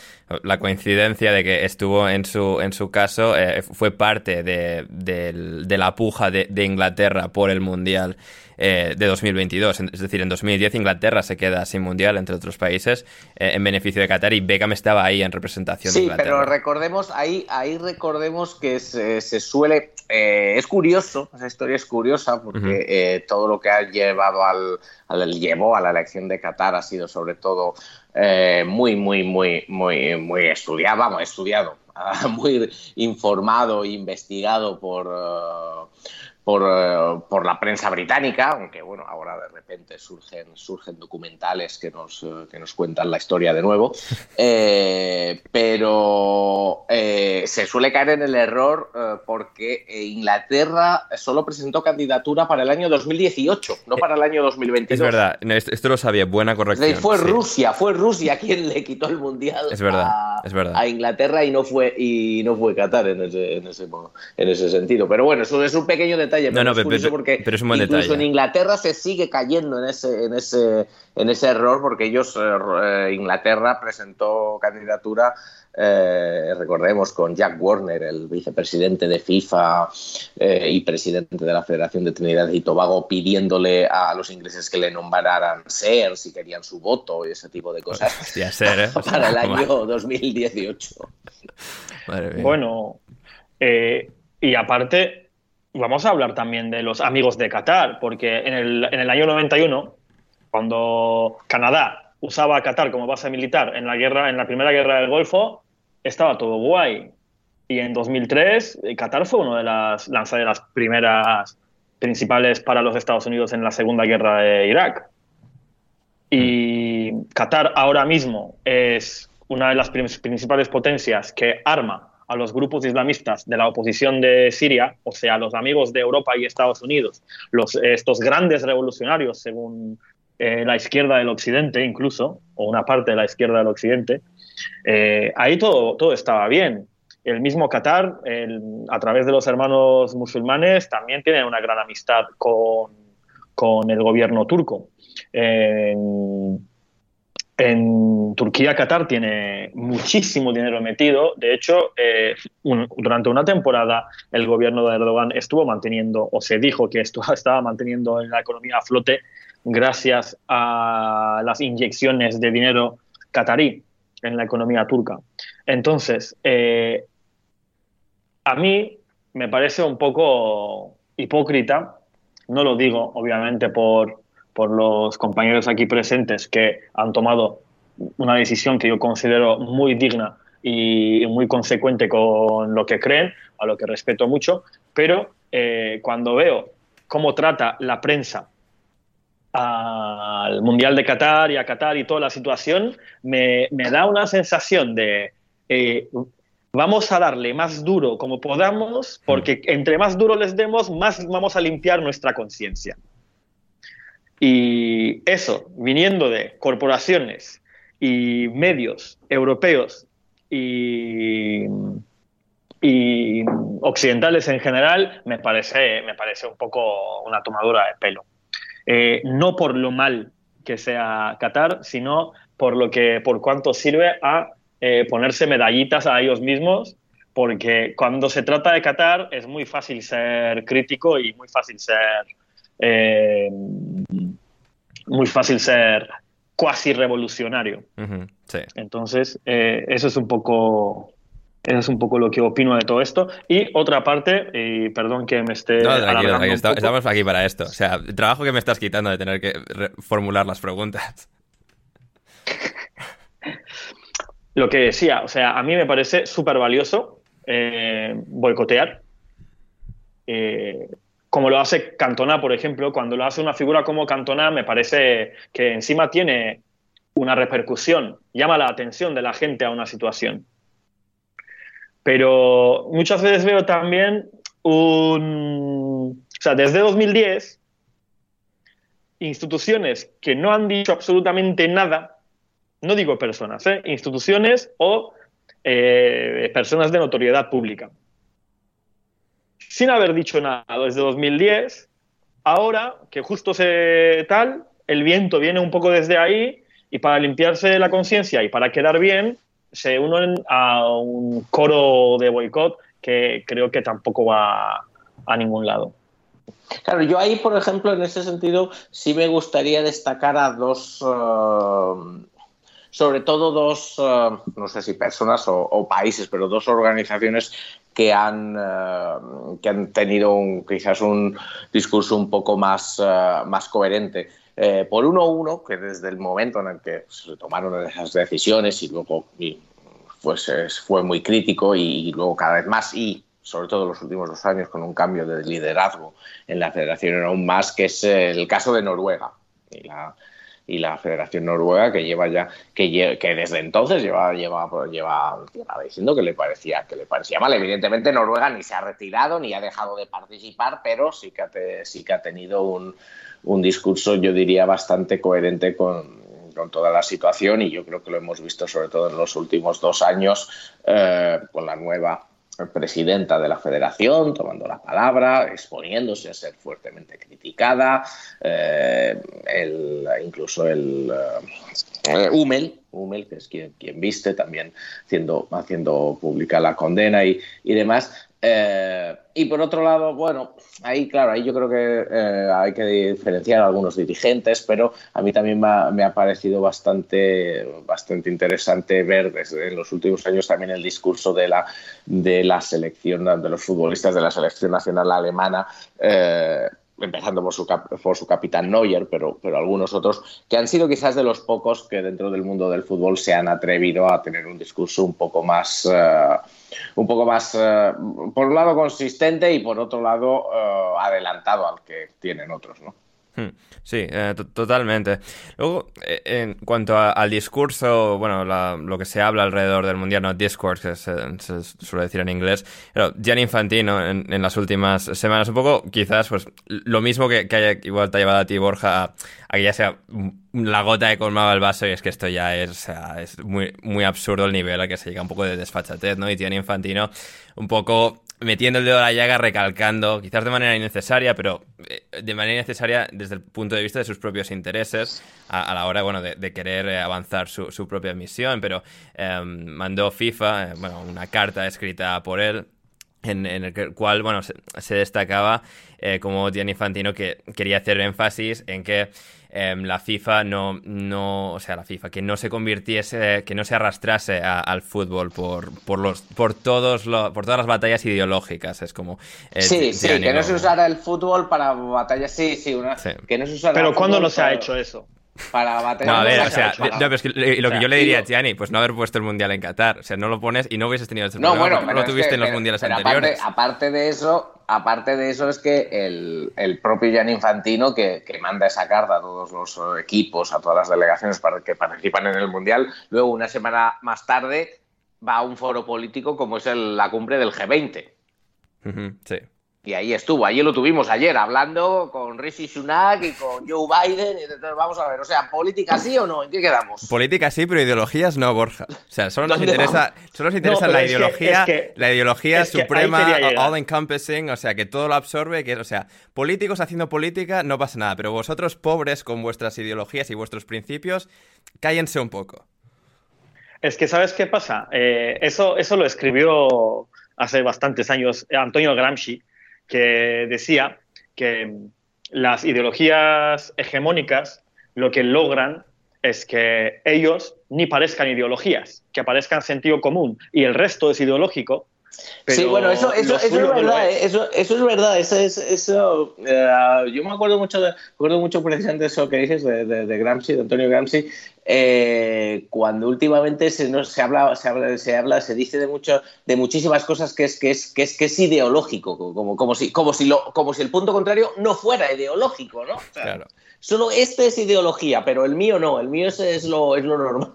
la coincidencia de que estuvo en su, en su caso eh, fue parte de, la puja de, Inglaterra por el Mundial eh, de 2022. Es decir, en 2010 Inglaterra se queda sin Mundial, entre otros países, eh, en beneficio de Qatar y Beckham estaba ahí en representación de Inglaterra. Sí, pero recordemos, ahí, ahí recordemos que se, se suele... es curioso, esa historia es curiosa porque todo lo que ha llevado al, al, llevó a la elección de Qatar ha sido sobre todo eh, muy, muy, muy, muy, muy estudiado, vamos, estudiado, <laughs> muy informado e investigado por, uh, por, uh, por, la prensa británica, aunque bueno, ahora de repente surgen, surgen documentales que nos, uh, que nos cuentan la historia de nuevo, <laughs> eh, pero eh, se suele caer en el error eh, porque Inglaterra solo presentó candidatura para el año 2018, no para el año 2022. Es verdad, esto lo sabía, buena corrección. Fue sí. Rusia, fue Rusia quien le quitó el mundial es verdad, a, es verdad. a, Inglaterra y no fue y no fue Qatar en ese, en ese, en ese sentido. Pero bueno, eso es un pequeño detalle, pero no, no, es curioso pero, porque pero es un buen incluso detalle. en Inglaterra se sigue cayendo en ese, en ese, en ese error porque ellos, eh, Inglaterra presentó candidatura eh, recordemos, con Jack Warner, el vicepresidente de FIFA eh, y presidente de la Federación de Trinidad y Tobago, pidiéndole a los ingleses que le nombraran SER si querían su voto y ese tipo de cosas Hostia, ser, ¿eh? <laughs> para el <laughs> año 2018. Bueno, eh, y aparte, vamos a hablar también de los amigos de Qatar, porque en el, en el año 91, cuando Canadá usaba a Qatar como base militar en la guerra, en la primera guerra del Golfo, estaba todo guay. Y en 2003, Qatar fue una de las lanzaderas primeras principales para los Estados Unidos en la Segunda Guerra de Irak. Y Qatar ahora mismo es una de las principales potencias que arma a los grupos islamistas de la oposición de Siria, o sea, los amigos de Europa y Estados Unidos, estos grandes revolucionarios, según eh, la izquierda del occidente incluso, o una parte de la izquierda del occidente, eh, ahí todo, todo estaba bien. El mismo Qatar, a través de los hermanos musulmanes, también tiene una gran amistad con, con el gobierno turco. En, Turquía, Qatar tiene muchísimo dinero metido. De hecho, eh, durante una temporada el gobierno de Erdogan estuvo manteniendo, o se dijo que esto, <laughs> estaba manteniendo la economía a flote gracias a las inyecciones de dinero qatarí en la economía turca. Entonces, eh, a mí me parece un poco hipócrita, no lo digo obviamente por, por los compañeros aquí presentes que han tomado una decisión que yo considero muy digna y muy consecuente con lo que creen, a lo que respeto mucho, pero eh, cuando veo cómo trata la prensa al Mundial de Qatar y a Qatar y toda la situación, me, me da una sensación de eh, vamos a darle más duro como podamos, porque entre más duro les demos, más vamos a limpiar nuestra conciencia. Y eso, viniendo de corporaciones y medios europeos y, occidentales en general, me parece, me parece un poco una tomadura de pelo. Eh, no por lo mal que sea Qatar, sino por lo que, por cuánto sirve a eh, ponerse medallitas a ellos mismos, porque cuando se trata de Qatar es muy fácil ser crítico y muy fácil ser eh, muy fácil ser cuasi revolucionario. Uh -huh, sí. Entonces, eh, eso es un poco eso es un poco lo que opino de todo esto. Y otra parte, y perdón que me esté. No, tranquilo, tranquilo. Está, estamos aquí para esto. O sea, el trabajo que me estás quitando de tener que formular las preguntas. <laughs> Lo que decía, o sea, a mí me parece súper valioso eh, boicotear. Eh, como lo hace Cantona, por ejemplo, cuando lo hace una figura como Cantona, me parece que encima tiene una repercusión, llama la atención de la gente a una situación. Pero muchas veces veo también un... O sea, desde 2010, instituciones que no han dicho absolutamente nada, no digo personas, ¿eh? instituciones o eh, personas de notoriedad pública, sin haber dicho nada desde 2010, ahora que justo se tal, el viento viene un poco desde ahí y para limpiarse la conciencia y para quedar bien, se unen a un coro de boicot que creo que tampoco va a ningún lado. Claro, yo ahí, por ejemplo, en ese sentido, sí me gustaría destacar a dos, eh, sobre todo dos, eh, no sé si personas o, países, pero dos organizaciones que han, eh, que han tenido un, quizás un discurso un poco más, más coherente. por uno uno, que desde el momento en el que se tomaron esas decisiones y luego pues fue muy crítico y, luego cada vez más y sobre todo en los últimos dos años con un cambio de liderazgo en la federación aún más, que es el caso de Noruega y la, y la Federación Noruega que lleva ya que, que desde entonces lleva, lleva, lleva, diciendo que le parecía que le parecía mal. Evidentemente Noruega ni se ha retirado ni ha dejado de participar pero sí que ha, sí que ha tenido un, un discurso yo diría bastante coherente con, con toda la situación y yo creo que lo hemos visto sobre todo en los últimos dos años eh, con la nueva presidenta de la federación tomando la palabra, exponiéndose a ser fuertemente criticada, eh, incluso el eh, Hummel, Hummel, que es quien, quien viste, también haciendo, haciendo pública la condena y, y demás. Eh, y por otro lado, bueno, ahí claro, ahí yo creo que eh, hay que diferenciar a algunos dirigentes, pero a mí también me ha, parecido bastante, bastante interesante ver desde en los últimos años también el discurso de la, de la selección, de los futbolistas de la selección nacional alemana. Eh, empezando por su, por su capitán Neuer, pero, pero algunos otros, que han sido quizás de los pocos que dentro del mundo del fútbol se han atrevido a tener un discurso un poco más, eh, un poco más, eh, por un lado consistente y por otro lado eh, adelantado al que tienen otros, ¿no? Hmm. Sí, eh, totalmente. Luego, eh, en cuanto al discurso, bueno, lo que se habla alrededor del Mundial, no discourse, que se, suele decir en inglés, pero Gianni Infantino en, las últimas semanas, un poco quizás pues lo mismo que, haya, igual te ha llevado a ti, Borja, a, que ya sea la gota que colmaba el vaso y es que esto ya es, o sea, es muy, muy absurdo el nivel a que se llega un poco de desfachatez, ¿no? Y Gianni Infantino un poco metiendo el dedo a la llaga, recalcando, quizás de manera innecesaria, pero eh, de manera innecesaria desde el punto de vista de sus propios intereses, a, la hora, bueno, de, querer eh, avanzar su, su, propia misión, pero em, mandó FIFA, eh, bueno, una carta escrita por él, en, el cual, bueno, se, destacaba como Gianni Infantino que quería hacer énfasis en que Em, la FIFA no, no, o sea, la FIFA, que no se convirtiese, que no se arrastrase al fútbol por, por, los, por, todos por todas las batallas ideológicas. Es como. Eh, sí, sí, que no se usara el fútbol para batallas. Sí, sí, una, que no se usara Pero ¿cuándo no se ha hecho eso? Para bater No, a ver, o sea, lo que yo le diría a Gianni, pues no haber puesto el mundial en Qatar. O sea, no lo pones y no hubieses tenido este no, bueno, no lo tuviste en los mundiales anteriores. Aparte, de eso, aparte de eso es que el, el propio Gianni Infantino, que, que, manda esa carta a todos los equipos, a todas las delegaciones para que participan en el mundial, luego una semana más tarde va a un foro político como es la cumbre del G20. sí. Y ahí estuvo, allí lo tuvimos ayer hablando con Rishi Sunak y con Joe Biden. Y entonces vamos a ver, o sea, ¿política sí o no? ¿En qué quedamos? Política sí, pero ideologías no, Borja. O sea, solo nos interesa, solo nos interesa la, ideología, la ideología suprema, all encompassing, o sea, que todo lo absorbe. Que, o sea, políticos haciendo política no pasa nada, pero vosotros pobres con vuestras ideologías y vuestros principios, cállense un poco. Es que, ¿sabes qué pasa? Eh, eso, eso lo escribió hace bastantes años Antonio Gramsci que decía que las ideologías hegemónicas lo que logran es que ellos ni parezcan ideologías, que parezcan sentido común y el resto es ideológico. Sí, bueno, eso, eso, eso es verdad, ¿eh? eso, eso, es verdad. Eso, es, eso uh, yo me acuerdo mucho, de, acuerdo mucho precisamente de eso que dices de, de, de Gramsci, de Antonio Gramsci, eh, cuando últimamente se, no, se, habla, se, habla, se habla, se dice de mucho, de muchísimas cosas que es, que es, que es, que es ideológico, como, como, si, como, si lo, como si el punto contrario no fuera ideológico, ¿no? claro. Solo este es ideología, pero el mío no, el mío es, es, lo, es lo normal.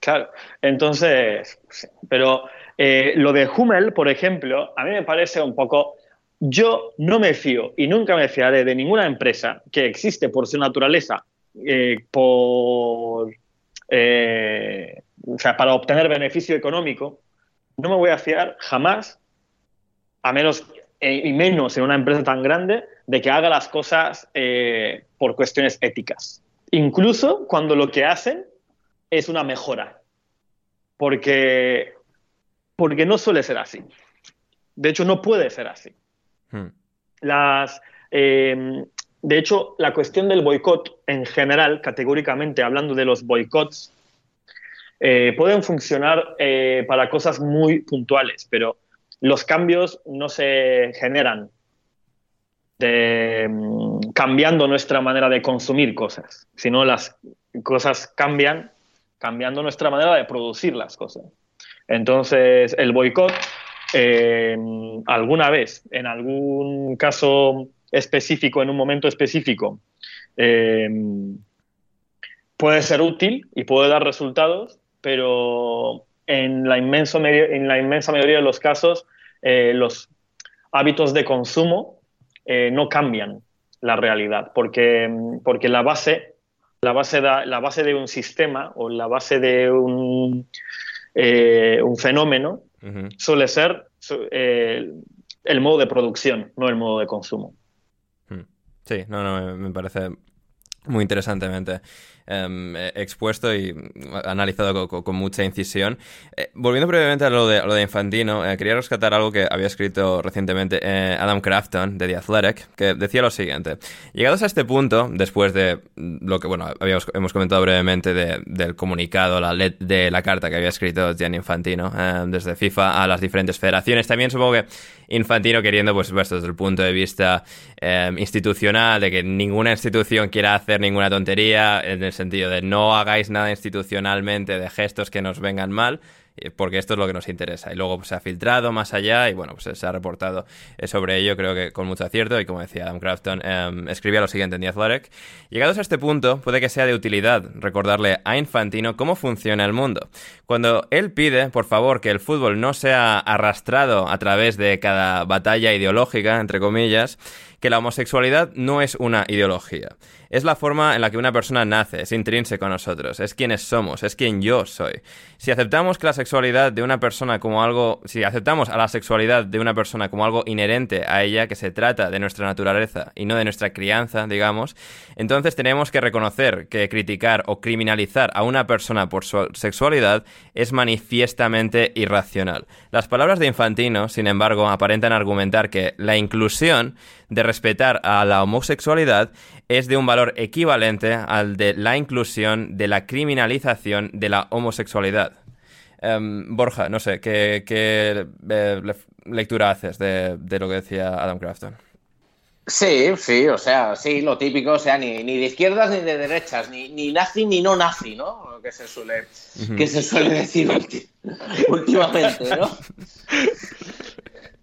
Claro, entonces, pero Eh, lo de Hummel, por ejemplo, a mí me parece un poco... Yo no me fío y nunca me fiaré de ninguna empresa que existe por su naturaleza, eh, por, eh, o sea, para obtener beneficio económico. No me voy a fiar jamás, a menos y menos en una empresa tan grande, de que haga las cosas por cuestiones éticas. Incluso cuando lo que hacen es una mejora. Porque porque no suele ser así. De hecho, no puede ser así. Hmm. Las, em, de hecho, la cuestión del boicot en general, categóricamente hablando de los boicots, eh, pueden funcionar eh, para cosas muy puntuales, pero los cambios no se generan em, cambiando nuestra manera de consumir cosas, sino las cosas cambian cambiando nuestra manera de producir las cosas. Entonces, el boicot, eh, alguna vez, en algún caso específico, en un momento específico, eh, puede ser útil y puede dar resultados, pero en la inmensa, en la inmensa mayoría de los casos, eh, los hábitos de consumo no cambian la realidad, porque, porque la base, la base de un sistema o la base de un, eh, un fenómeno, suele ser eh, el modo de producción, no el modo de consumo. Hmm. Sí, no, no, me parece muy interesantemente. Em, expuesto y analizado con, mucha incisión. Eh, volviendo brevemente a lo de, lo de Infantino, eh, quería rescatar algo que había escrito recientemente eh, Adam Crafton de The Athletic, que decía lo siguiente. Llegados a este punto, después de lo que, bueno, habíamos, hemos comentado brevemente del comunicado, la de la carta que había escrito Gianni Infantino desde FIFA a las diferentes federaciones, también supongo que Infantino queriendo, pues, desde el punto de vista institucional, de que ninguna institución quiera hacer ninguna tontería, en el sentido de no hagáis nada institucionalmente de gestos que nos vengan mal, porque esto es lo que nos interesa. Y luego pues, se ha filtrado más allá y bueno, pues se ha reportado eh, sobre ello, creo que con mucho acierto. Y como decía Adam Crafton, em, escribía lo siguiente en The Athletic. Llegados a este punto, puede que sea de utilidad recordarle a Infantino cómo funciona el mundo. Cuando él pide, por favor, que el fútbol no sea arrastrado a través de cada batalla ideológica, entre comillas, que la homosexualidad no es una ideología. Es la forma en la que una persona nace, es intrínseco a nosotros, es quienes somos, es quien yo soy. Si aceptamos que la sexualidad de una persona como algo, si aceptamos a la sexualidad de una persona como algo inherente a ella, que se trata de nuestra naturaleza y no de nuestra crianza, digamos, entonces tenemos que reconocer que criticar o criminalizar a una persona por su sexualidad es manifiestamente irracional. Las palabras de Infantino, sin embargo, aparentan argumentar que la inclusión de respetar a la homosexualidad es de un valor equivalente al de la inclusión de la criminalización de la homosexualidad. Em, Borja, no sé, ¿qué, eh, lectura haces de, lo que decía Adam Crafton? Sí, sí, o sea, sí, lo típico, o sea, ni, de izquierdas ni de derechas, ni, ni nazi ni no nazi, ¿no? Que se suele, que se suele decir últimamente, ¿no? <laughs>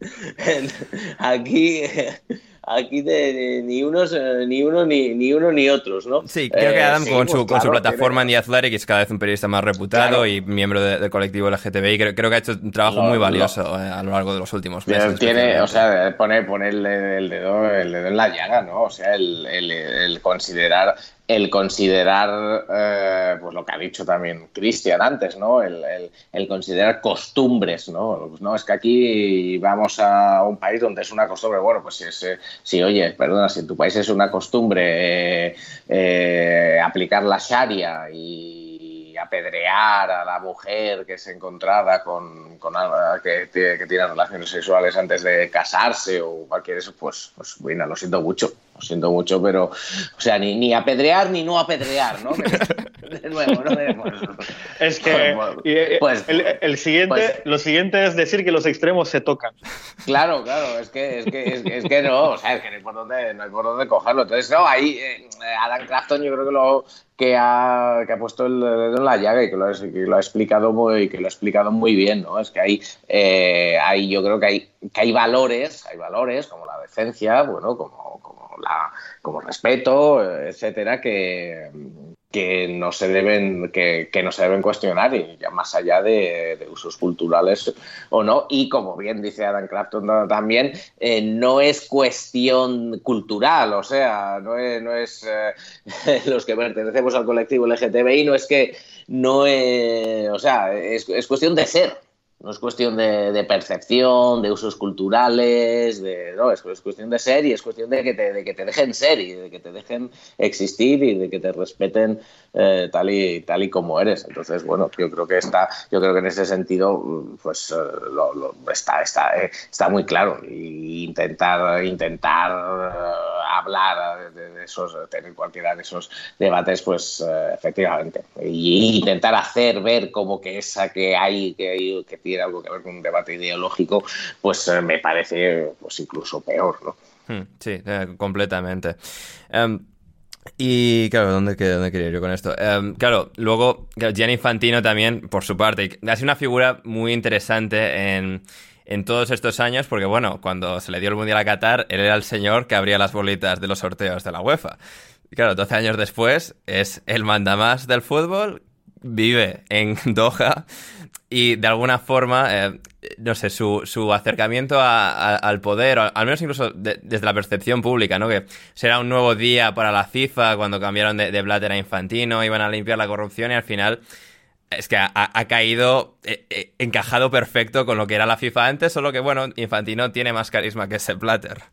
<laughs> Aquí, aquí de, ni unos eh, ni uno ni, ni uno ni otros, ¿no? Sí, creo que eh, Adam con, su, pues con su plataforma en The Athletic es cada vez un periodista más reputado y miembro del colectivo LGTBI. Creo, creo que ha hecho un trabajo muy valioso eh, a lo largo de los últimos meses. Tiene, o sea, poner, ponerle el dedo, el dedo en la llaga, ¿no? O sea, el, el, el considerar el considerar, eh, pues lo que ha dicho también Cristian antes, ¿no? El, considerar costumbres, ¿no? Pues no, es que aquí vamos a un país donde es una costumbre, bueno, pues si, es, eh, si oye, perdona, si en tu país es una costumbre eh, aplicar la Sharia y apedrear a la mujer que se encontrada con, con que, que, tiene relaciones sexuales antes de casarse o cualquier eso, pues, pues bueno, lo siento mucho, lo siento mucho, pero, o sea, ni, ni apedrear ni no apedrear, ¿no? <laughs> de nuevo, ¿no? Es que pues, el, siguiente, pues lo siguiente es decir que los extremos se tocan. Claro, claro, es que, es que, es, que no, o sea, es que no hay por dónde, no hay por dónde cogerlo. Entonces, no, ahí eh, Adam Crafton yo creo que lo, que ha, que ha puesto el dedo en la llaga y que lo, ha, que lo ha explicado muy, que lo ha explicado muy bien, ¿no? Es que hay, eh, hay yo creo que hay, que hay valores, hay valores como la decencia, bueno, como, como, como respeto, etcétera, que, que no se deben que, no se deben cuestionar y ya más allá de, usos culturales o no. Y como bien dice Adam Crafton también eh, no es cuestión cultural o sea no es, no es eh, <laughs> los que pertenecemos al colectivo LGTBI no es que no es, o sea es, es cuestión de ser no es cuestión de, percepción, de usos culturales, de, no, es, cuestión de ser y es cuestión de que, te, de que te dejen ser y de que te dejen existir y de que te respeten eh, tal, y, tal y como eres. Entonces, bueno, yo creo que está, yo creo que en ese sentido, pues eh, lo, está, está, eh, está muy claro. Y intentar, intentar hablar de, esos, tener cualquiera de esos debates, pues efectivamente. Y, intentar hacer ver como que esa que hay, que hay, que algo que ver con un debate ideológico, pues eh, me parece pues incluso peor, ¿no? Hmm, sí, eh, completamente. Em, y claro, ¿dónde, ¿dónde, quería yo con esto? Em, claro, luego Gianni Infantino también, por su parte, ha sido una figura muy interesante en, en, todos estos años, porque bueno, cuando se le dio el Mundial a Qatar, él era el señor que abría las bolitas de los sorteos de la UEFA. Y claro, 12 años después es el mandamás del fútbol, vive en <laughs> Doha y de alguna forma, eh, no sé, su, su acercamiento al poder, al menos incluso desde la percepción pública, ¿no? Que será un nuevo día para la FIFA cuando cambiaron de, de Blatter a Infantino, iban a limpiar la corrupción y al final es que ha, caído eh, eh, encajado perfecto con lo que era la FIFA antes, solo que bueno, Infantino tiene más carisma que ese Blatter.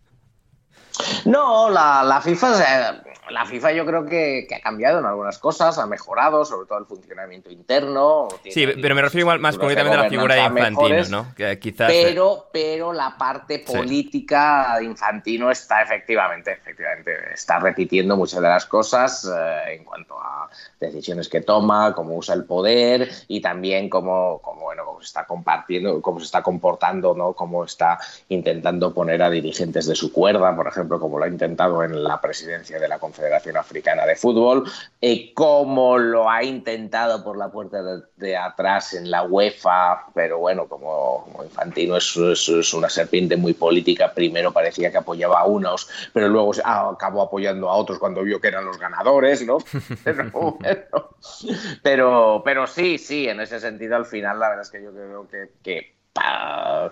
No, la, la FIFA la FIFA yo creo que, ha cambiado en algunas cosas, ha mejorado, sobre todo el funcionamiento interno. Sí, pero me refiero igual más concretamente a la figura de Infantino, ¿no? Que quizás... pero, pero la parte política de Infantino está efectivamente, efectivamente, está repitiendo muchas de las cosas eh, en cuanto a decisiones que toma, cómo usa el poder y también cómo, cómo, bueno, cómo se está compartiendo, cómo se está comportando, ¿no? Cómo está intentando poner a dirigentes de su cuerda, por ejemplo, como lo ha intentado en la presidencia de la conferencia Federación Africana de Fútbol, eh, como lo ha intentado por la puerta de, atrás en la UEFA, pero bueno, como, Infantino es, una serpiente muy política, primero parecía que apoyaba a unos, pero luego acabó apoyando a otros cuando vio que eran los ganadores, ¿no? <laughs> Pero, pero, sí, sí, en ese sentido al final la verdad es que yo creo que que,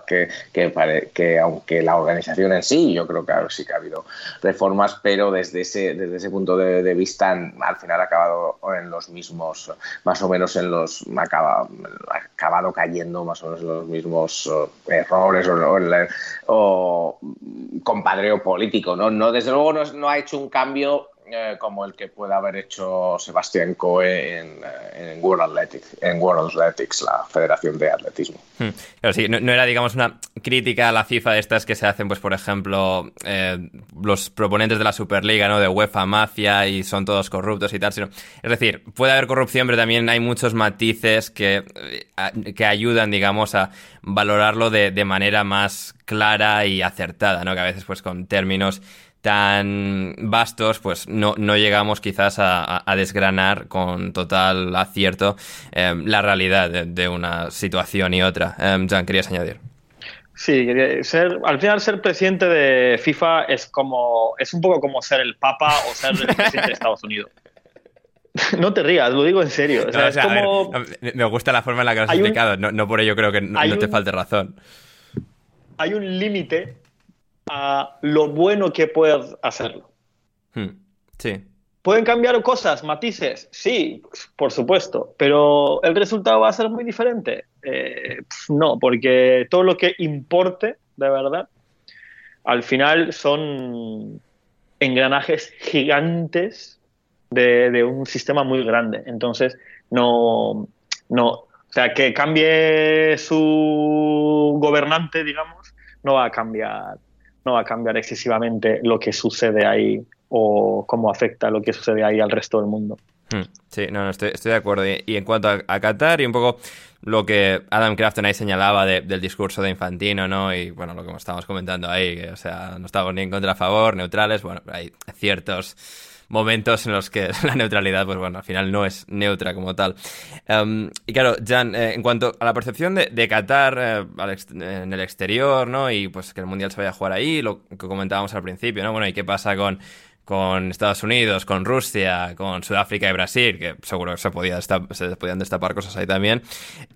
que, aunque la organización en sí, yo creo que sí que ha habido reformas, pero desde ese, desde ese punto de, vista al final ha acabado en los mismos, más o menos en los, ha acabado, cayendo más o menos en los mismos errores o, compadreo político. ¿no? No, desde luego no ha hecho un cambio eh, como el que puede haber hecho Sebastián Coe en, eh, World Athletics, en World Athletics, la Federación de Atletismo. Hmm. Sí, no, era, digamos, una crítica a la FIFA de estas que se hacen, pues, por ejemplo, eh, los proponentes de la Superliga, ¿no? De UEFA Mafia y son todos corruptos y tal, sino, es decir, puede haber corrupción, pero también hay muchos matices que, que ayudan, digamos, a valorarlo de, de manera más clara y acertada, ¿no? Que a veces, pues, con términos tan vastos, pues no, no llegamos quizás a, desgranar con total acierto em, la realidad de, una situación y otra. Um, Jan, ¿querías añadir? Sí, ser, al final ser presidente de FIFA es como es un poco como ser el Papa o ser el presidente de Estados Unidos. <laughs> No te rías, lo digo en serio. me gusta la forma en la que lo has explicado, no, por ello creo que no, te falte razón. Hay un límite a lo bueno que puedes hacerlo. Hmm. Sí. ¿Pueden cambiar cosas, matices? Sí, por supuesto, pero el resultado va a ser muy diferente. Eh, no, porque todo lo que importe, de verdad, al final son engranajes gigantes de, un sistema muy grande. Entonces, no, no, o sea, que cambie su gobernante, digamos, no va a cambiar no va a cambiar excesivamente lo que sucede ahí o cómo afecta lo que sucede ahí al resto del mundo. Hmm. Sí, no, no estoy, de acuerdo. Y, en cuanto a, Qatar y un poco lo que Adam Crafton ahí señalaba del discurso de Infantino, ¿no? Y bueno, lo que estábamos comentando ahí, que, o sea, no estamos ni en contra, a favor, neutrales, bueno, hay ciertos momentos en los que <laughs> la neutralidad, pues bueno, al final no es neutra como tal. Em, y claro, Jan, eh, en cuanto a la percepción de, Qatar eh, en el exterior, ¿no? Y pues que el Mundial se vaya a jugar ahí, lo que comentábamos al principio, ¿no? Bueno, ¿y qué pasa con con Estados Unidos, con Rusia, con Sudáfrica y Brasil, que seguro se, podía se podían destapar cosas ahí también.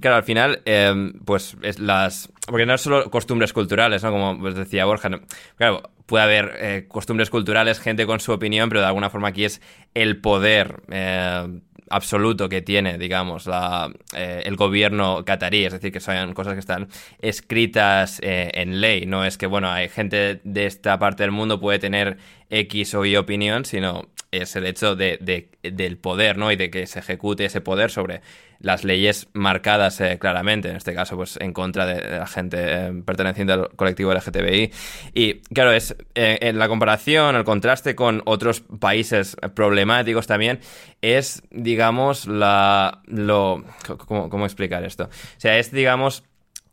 Claro, al final, em, pues es las... Porque no es solo costumbres culturales, ¿no? Como decía Borja, claro, puede haber eh, costumbres culturales, gente con su opinión, pero de alguna forma aquí es el poder. Eh, absoluto que tiene, digamos, la, eh, el gobierno catarí, es decir, que son cosas que están escritas eh, en ley, no es que, bueno, hay gente de esta parte del mundo puede tener X o Y opinión, sino es el hecho de, del poder, ¿no? Y de que se ejecute ese poder sobre las leyes marcadas eh, claramente, en este caso, pues en contra de, la gente eh, perteneciente al colectivo LGTBI. Y claro, es eh, en la comparación, el contraste con otros países problemáticos también, es, digamos, la. lo. ¿Cómo, cómo explicar esto? O sea, es, digamos,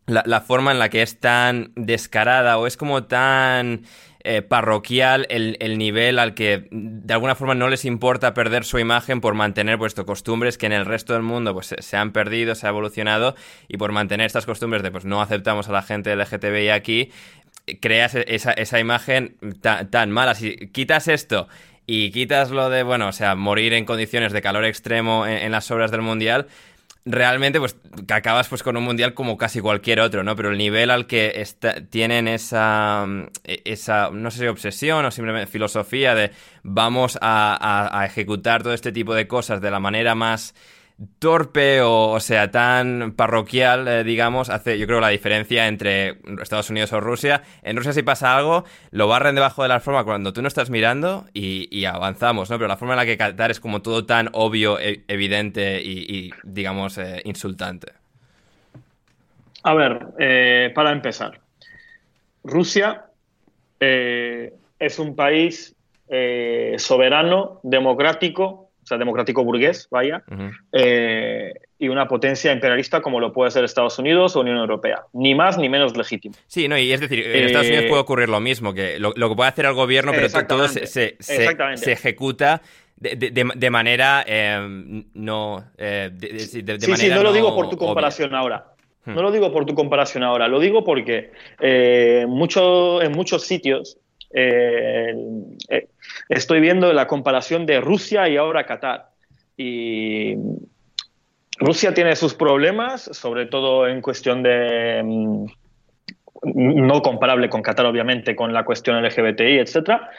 la, la forma en la que es tan descarada o es como tan eh, parroquial el, nivel al que de alguna forma no les importa perder su imagen por mantener pues, costumbres que en el resto del mundo pues, se han perdido, se ha evolucionado y por mantener estas costumbres de pues no aceptamos a la gente LGTBI aquí, creas esa, esa imagen tan, mala. Si quitas esto y quitas lo de, bueno, o sea, morir en condiciones de calor extremo en las obras del Mundial, realmente pues acabas pues con un mundial como casi cualquier otro, ¿no? Pero el nivel al que tienen esa, esa, no sé si obsesión o simplemente filosofía de vamos a ejecutar todo este tipo de cosas de la manera más torpe o, sea, tan parroquial, eh, digamos, hace yo creo la diferencia entre Estados Unidos o Rusia. En Rusia si pasa algo, lo barren debajo de la forma cuando tú no estás mirando y, avanzamos, ¿no? Pero la forma en la que Qatar es como todo tan obvio, e, evidente y, digamos, eh, insultante. A ver, eh, para empezar, Rusia es un país soberano, democrático, sea, democrático burgués, vaya, eh, y una potencia imperialista como lo puede ser Estados Unidos o Unión Europea. Ni más ni menos legítimo. Sí, no, y es decir, en Estados Unidos eh, puede ocurrir lo mismo, que lo, que puede hacer el gobierno, pero todo se, se, ejecuta de, manera eh, no. de, sí, sí, no, lo digo por tu comparación ahora. Hmm. No lo digo por tu comparación ahora, lo digo porque mucho, en muchos sitios eh, eh, estoy viendo la comparación de Rusia y ahora Qatar. Y Rusia tiene sus problemas, sobre todo en cuestión de mm, no comparable con Qatar, obviamente, con la cuestión LGBTI, etcétera.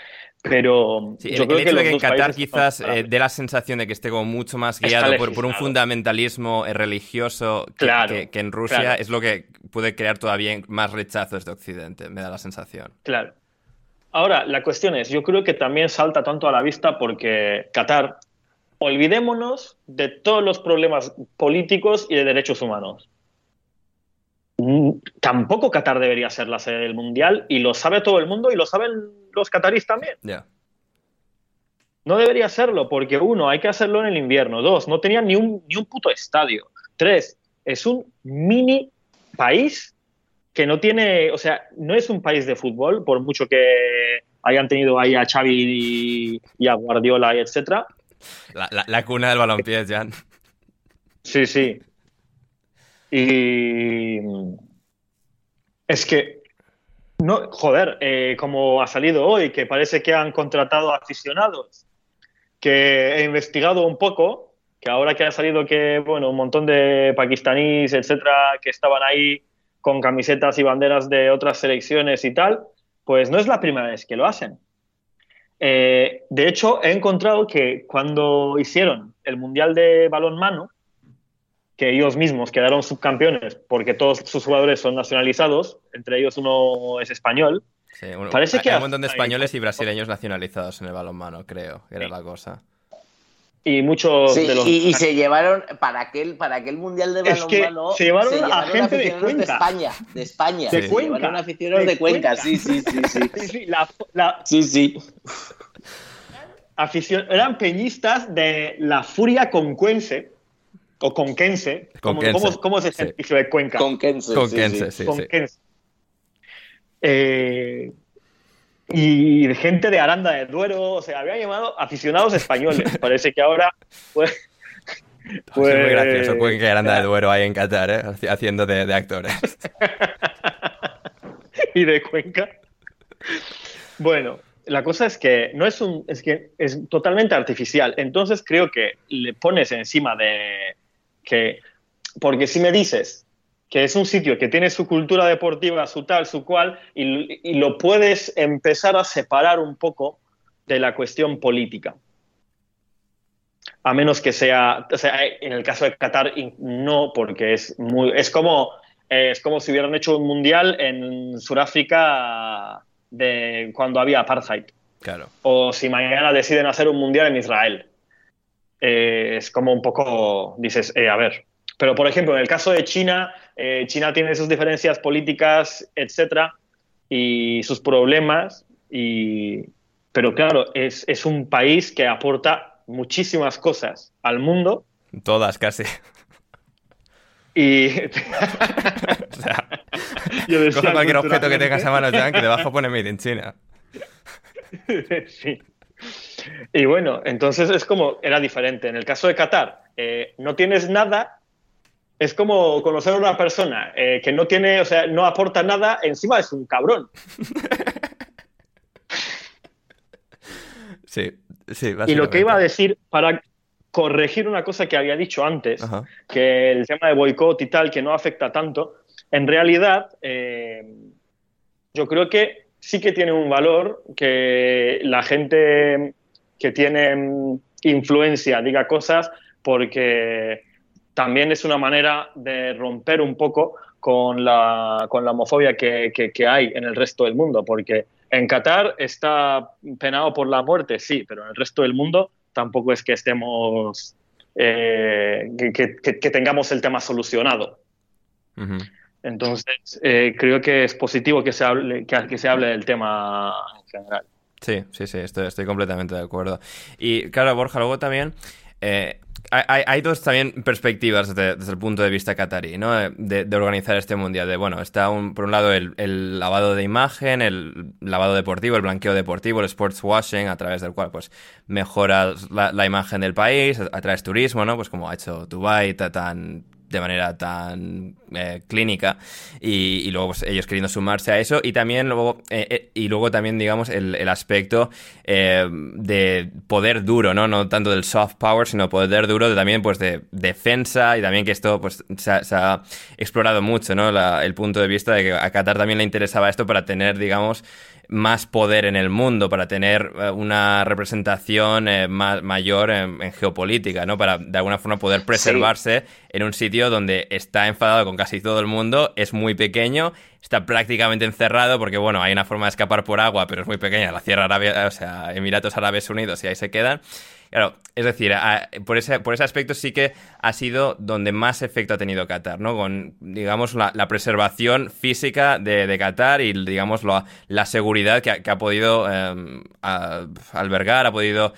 Pero yo creo que, que Qatar quizás eh, dé la sensación de que esté como mucho más guiado por, un fundamentalismo religioso que, que, en Rusia es lo que puede crear todavía más rechazos de Occidente, me da la sensación. Claro. Ahora, la cuestión es, yo creo que también salta tanto a la vista porque Qatar, olvidémonos de todos los problemas políticos y de derechos humanos. Mm, tampoco Qatar debería ser la sede del Mundial y lo sabe todo el mundo y lo saben los qatarís también. No debería serlo porque uno, hay que hacerlo en el invierno. Dos, no tenía ni un, ni un puto estadio. Tres, es un mini país que no tiene, o sea, no es un país de fútbol, por mucho que hayan tenido ahí a Xavi y, a Guardiola y etcétera. La, cuna del balompié, Jan. Sí, sí. Y es que, no, joder, eh, como ha salido hoy, que parece que han contratado aficionados, que he investigado un poco, que ahora que ha salido que, bueno, un montón de pakistaníes, etcétera, que estaban ahí con camisetas y banderas de otras selecciones y tal, pues no es la primera vez que lo hacen. Eh, de hecho, he encontrado que cuando hicieron el Mundial de Balonmano, que ellos mismos quedaron subcampeones porque todos sus jugadores son nacionalizados, entre ellos uno es español. parece que hay un montón de españoles y brasileños nacionalizados en el balonmano, creo, que era la cosa y muchos de los y, se llevaron para aquel para aquel mundial de balonmano se llevaron, a gente de, Cuenca. de España de España de Cuenca llevaron aficionados de, Cuenca. sí sí sí sí <laughs> sí sí, la, sí, sí. eran peñistas de la furia concuense o conquense, ¿Cómo, cómo, cómo, se dice de Cuenca? Conquense, conquense, sí, sí. Eh, y gente de Aranda de Duero, o sea, había llamado aficionados españoles. <laughs> Parece que ahora pues, pues, es muy gracioso, que Aranda de Duero hay en Qatar, ¿eh? haciendo de, actores. <laughs> y de Cuenca. Bueno, la cosa es que no es un, es que es totalmente artificial. Entonces creo que le pones encima de que, porque si me dices que es un sitio que tiene su cultura deportiva, su tal, su cual, y, lo puedes empezar a separar un poco de la cuestión política. A menos que sea, o sea, en el caso de Qatar, no, porque es muy, es como, es como si hubieran hecho un mundial en Sudáfrica de cuando había apartheid. Claro. O si mañana deciden hacer un mundial en Israel. Eh, es como un poco, dices, eh, a ver. Pero, por ejemplo, en el caso de China, eh, China tiene sus diferencias políticas, etcétera, y sus problemas, y... pero claro, es, es un país que aporta muchísimas cosas al mundo. Todas, casi. Y. <laughs> o sea, coge cualquier objeto que tengas a mano, Jan, que debajo pone Made in China. <laughs> sí. Y bueno, entonces es como, era diferente. En el caso de Qatar, eh, no tienes nada, es como conocer a una persona eh, que no tiene, o sea, no aporta nada, encima es un cabrón. Sí, sí. Y lo que iba a decir, para corregir una cosa que había dicho antes, que el tema de boicot y tal, que no afecta tanto, en realidad, eh, yo creo que sí que tiene un valor que la gente que tiene influencia diga cosas porque también es una manera de romper un poco con la, con la homofobia que, que, hay en el resto del mundo, porque en Qatar está penado por la muerte, sí, pero en el resto del mundo tampoco es que estemos, eh, que, tengamos el tema solucionado. Entonces, eh, creo que es positivo que se hable, que, se hable del tema en general. Sí, sí, sí, estoy, estoy completamente de acuerdo. Y claro, Borja, luego también eh, hay, dos también perspectivas desde, el punto de vista catarí, ¿no? De, organizar este mundial. De, bueno, está un, por un lado el, lavado de imagen, el lavado deportivo, el blanqueo deportivo, el sports washing, a través del cual pues mejoras la, la imagen del país, atraes turismo, ¿no? Pues como ha hecho Dubai tan de manera tan eh, clínica y, luego pues, ellos queriendo sumarse a eso y también luego eh, eh, y luego también digamos el, aspecto de poder duro no no tanto del soft power sino poder duro de también pues de defensa y también que esto pues se ha, explorado mucho no el punto de vista de que a Qatar también le interesaba esto para tener digamos más poder en el mundo, para tener eh, una representación eh, mayor en, geopolítica, ¿no? Para de alguna forma poder preservarse en un sitio donde está enfadado con casi todo el mundo, es muy pequeño, está prácticamente encerrado porque, bueno, hay una forma de escapar por agua, pero es muy pequeña, la Sierra Arabia, o sea, Emiratos Árabes Unidos y ahí se quedan. Claro, es decir, por, ese, por ese aspecto sí que ha sido donde más efecto ha tenido Qatar, ¿no? Con, digamos, la, preservación física de, Qatar y, digamos, la, seguridad que ha, podido em, albergar, ha podido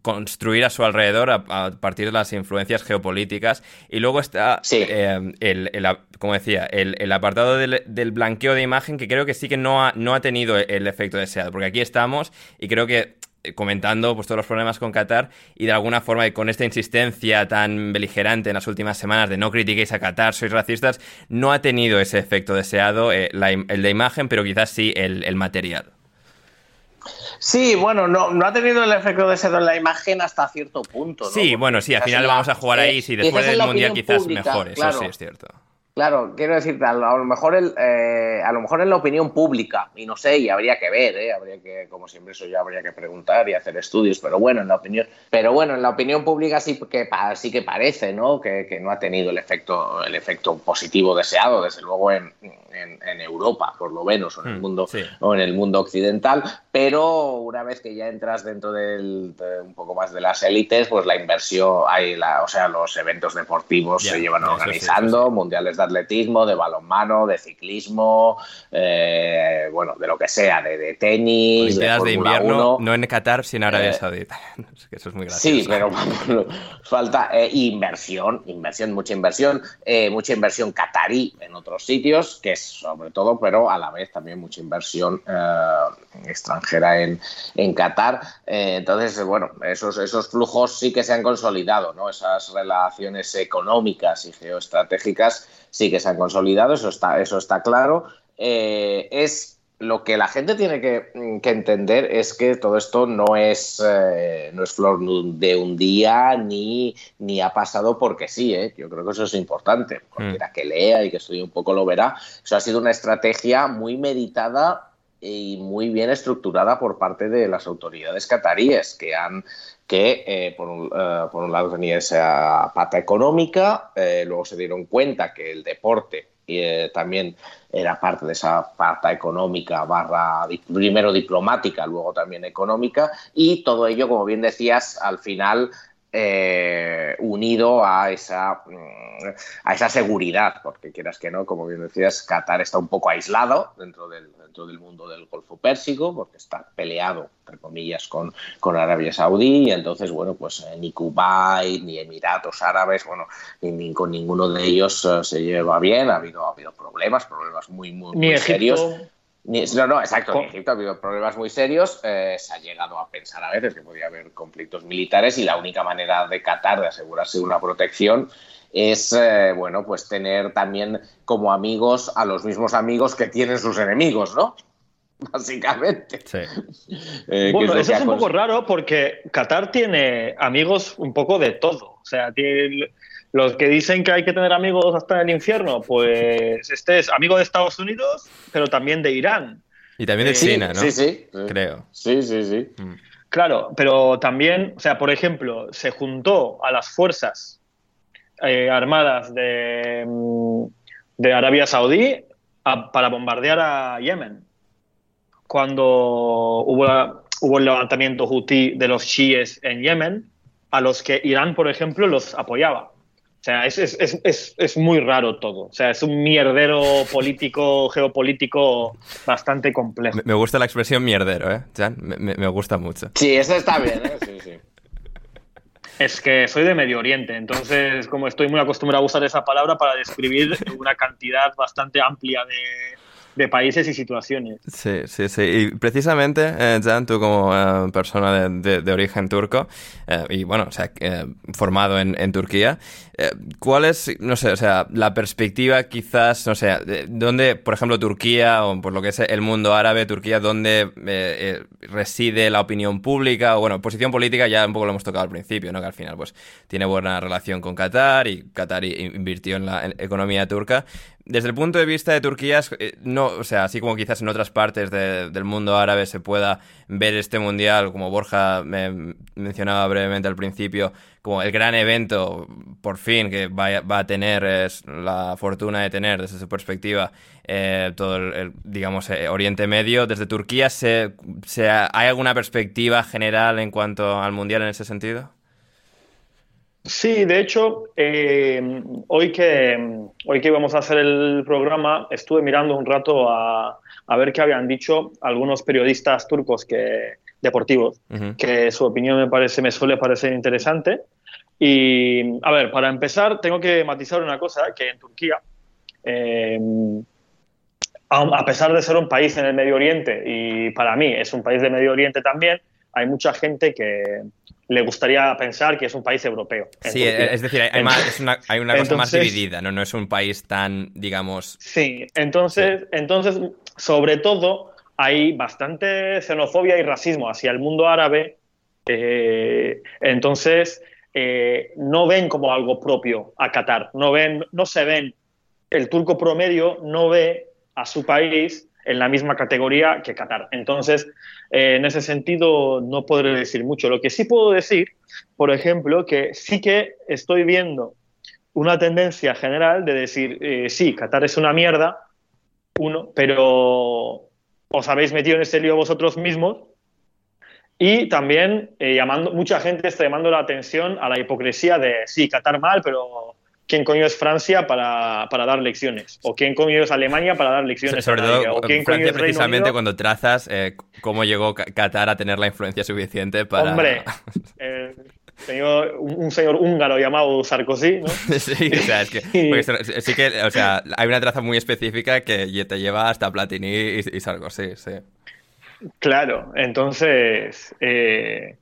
construir a su alrededor a, partir de las influencias geopolíticas. Y luego está, em, el, como decía, el, apartado del, blanqueo de imagen que creo que sí que no ha, no ha tenido el efecto deseado, porque aquí estamos y creo que comentando pues, todos los problemas con Qatar y de alguna forma con esta insistencia tan beligerante en las últimas semanas de no critiquéis a Qatar, sois racistas, no ha tenido ese efecto deseado eh, el de imagen, pero quizás sí el, material. Sí, bueno, no, no ha tenido el efecto deseado en la imagen hasta cierto punto. Sí, bueno, sí, al final vamos a jugar ahí, si después del Mundial quizás mejor, eso sí es cierto. Claro, quiero decirte, a lo, mejor el, eh, a lo mejor en la opinión pública, y no sé, y habría que ver, ¿eh? habría que, como siempre eso ya habría que preguntar y hacer estudios, pero bueno, en la opinión, pero bueno, en la opinión pública sí que sí que parece, ¿no? Que, no ha tenido el efecto, el efecto positivo deseado, desde luego en, en, Europa, por lo menos, o en el hmm, mundo, o en el mundo occidental, pero una vez que ya entras dentro del, un poco más de las élites, pues la inversión, hay la, o sea, los eventos deportivos se llevan organizando, mundiales de atletismo, de balonmano, de ciclismo, eh, bueno, de lo que sea, de, tenis, de, de invierno, no en Qatar, sino en Arabia eh, Saudita. <laughs> Eso es muy gracioso. Sí, pero <laughs> falta eh, inversión, inversión, mucha inversión, mucha inversión catarí en otros sitios, que es sobre todo, pero a la vez también mucha inversión extranjera en, en Qatar. entonces, bueno, esos, esos flujos sí que se han consolidado, ¿no? Esas relaciones económicas y geoestratégicas sí que se han consolidado, eso está, eso está claro. Eh, es lo que la gente tiene que, entender es que todo esto no es, eh, no es flor de un día ni, ni ha pasado porque sí. ¿eh? Yo creo que eso es importante. Cualquiera mm. que lea y que estudie un poco lo verá. Eso ha sido una estrategia muy meditada y muy bien estructurada por parte de las autoridades cataríes que han que eh, por, un, por, un, lado tenía esa pata económica, luego se dieron cuenta que el deporte eh, también era parte de esa parte económica, barra primero diplomática, luego también económica, y todo ello, como bien decías, al final eh, unido a esa, mm, a esa seguridad, porque quieras que no, como bien decías, Qatar está un poco aislado dentro del, dentro del mundo del Golfo Pérsico, porque está peleado, entre comillas, con, con Arabia Saudí, y entonces, bueno, pues eh, ni Kuwait, ni Emiratos Árabes, bueno, ni, con ninguno de ellos eh, se lleva bien, ha habido, ha habido problemas, problemas muy, muy, muy serios no, no, exacto. En Egipto ha habido problemas muy serios. Eh, se ha llegado a pensar a veces que podía haber conflictos militares y la única manera de Qatar de asegurarse una protección es, eh, bueno, pues tener también como amigos a los mismos amigos que tienen sus enemigos, ¿no? <laughs> Básicamente. Sí. Eh, bueno, eso es un poco raro porque Qatar tiene amigos un poco de todo. O sea, tiene los que dicen que hay que tener amigos hasta en el infierno, pues este es amigo de Estados Unidos, pero también de Irán. Y también de eh, China, ¿no? Sí, sí. Creo. Sí, sí, sí. Mm. Claro, pero también, o sea, por ejemplo, se juntó a las fuerzas eh, armadas de, mm, de, Arabia Saudí para bombardear a Yemen. Cuando hubo, hubo el levantamiento hutí de los chiíes en Yemen, a los que Irán, por ejemplo, los apoyaba. O sea, es, es, es, es, muy raro todo. O sea, es un mierdero político, <laughs> geopolítico bastante complejo. Me gusta la expresión mierdero, ¿eh? Jan, me, me, gusta mucho. Sí, eso está bien, ¿eh? Sí, sí. Es que soy de Medio Oriente, entonces como estoy muy acostumbrado a usar esa palabra para describir una cantidad bastante amplia de, de países y situaciones. Sí, sí, sí. Y precisamente, eh, Jan, tú como eh, persona de, de, origen turco, eh, y bueno, o sea, eh, formado en, en Turquía, ¿cuál es, no sé, o sea, la perspectiva quizás, no sé, dónde, por ejemplo, Turquía, o por lo que es el mundo árabe, Turquía, dónde reside la opinión pública, o bueno, posición política, ya un poco lo hemos tocado al principio, ¿no? Que al final, pues, tiene buena relación con Qatar, y Qatar invirtió en la economía turca, desde el punto de vista de Turquía, eh, no, o sea, así como quizás en otras partes del mundo árabe se pueda ver este mundial, como Borja me mencionaba brevemente al principio, como el gran evento, por fin, que va, a tener es la fortuna de tener desde su perspectiva eh, todo el, digamos, eh, Oriente Medio. Desde Turquía, se, se, ¿hay alguna perspectiva general en cuanto al mundial en ese sentido? Sí, de hecho, eh, hoy, que, hoy que íbamos a hacer el programa, estuve mirando un rato a, a ver qué habían dicho algunos periodistas turcos que, deportivos, que su opinión me, parece, me suele parecer interesante. Y, a ver, para empezar, tengo que matizar una cosa, que en Turquía, eh, a pesar de ser un país en el Medio Oriente, y para mí es un país de Medio Oriente también, hay mucha gente que, le gustaría pensar que es un país europeo. Sí, es decir, hay, una, cosa más dividida, ¿no? No es un país tan, digamos... Sí, entonces, entonces, sobre todo, hay bastante xenofobia y racismo hacia el mundo árabe. Eh, entonces, eh, no ven como algo propio a Qatar, no, ven, no se ven, el turco promedio no ve a su país en la misma categoría que Qatar. Entonces, eh, en ese sentido, no podré decir mucho. Lo que sí puedo decir, por ejemplo, que sí que estoy viendo una tendencia general de decir, eh, sí, Qatar es una mierda, uno, pero os habéis metido en ese lío vosotros mismos. Y también eh, llamando, mucha gente está llamando la atención a la hipocresía de, sí, Qatar mal, pero quién coño es Francia para, para, dar lecciones, o quién coño es Alemania para dar lecciones. Sobre todo, o quién Francia es precisamente cuando trazas eh, cómo llegó Qatar a tener la influencia suficiente para... Hombre, <laughs> eh, un, señor húngaro llamado Sarkozy, ¿no? <laughs> sí, o sea, es que, <laughs> sí que, o sea, hay una traza muy específica que te lleva hasta Platini y, Sarkozy, sí. Claro, entonces, eh,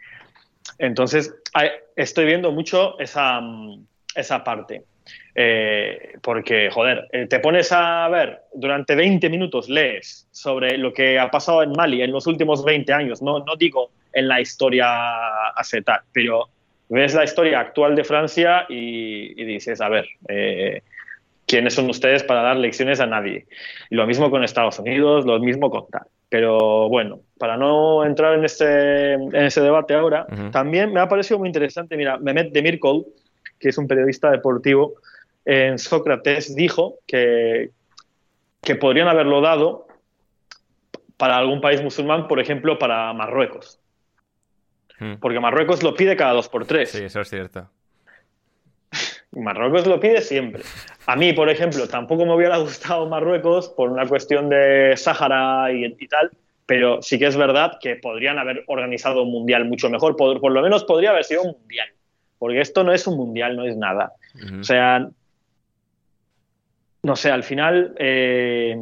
entonces estoy viendo mucho esa, esa parte. Eh, porque, joder, eh, te pones a ver, durante 20 minutos lees sobre lo que ha pasado en Mali en los últimos 20 años, no, no digo en la historia acetal, pero ves la historia actual de Francia y, dices, a ver, eh, ¿quiénes son ustedes para dar lecciones a nadie? Y lo mismo con Estados Unidos, lo mismo con tal. Pero bueno, para no entrar en, este, en ese debate ahora, también me ha parecido muy interesante, mira, Mehmet Demirkol, que es un periodista deportivo, en Sócrates dijo que, que podrían haberlo dado para algún país musulmán, por ejemplo, para Marruecos. Hmm. Porque Marruecos lo pide cada dos por tres. Sí, eso es cierto. <laughs> Marruecos lo pide siempre. A mí, por ejemplo, tampoco me hubiera <laughs> gustado Marruecos por una cuestión de Sáhara y, tal, pero sí que es verdad que podrían haber organizado un mundial mucho mejor. Por, por, lo menos podría haber sido un mundial. Porque esto no es un mundial, no es nada. O sea, no sé, al final eh,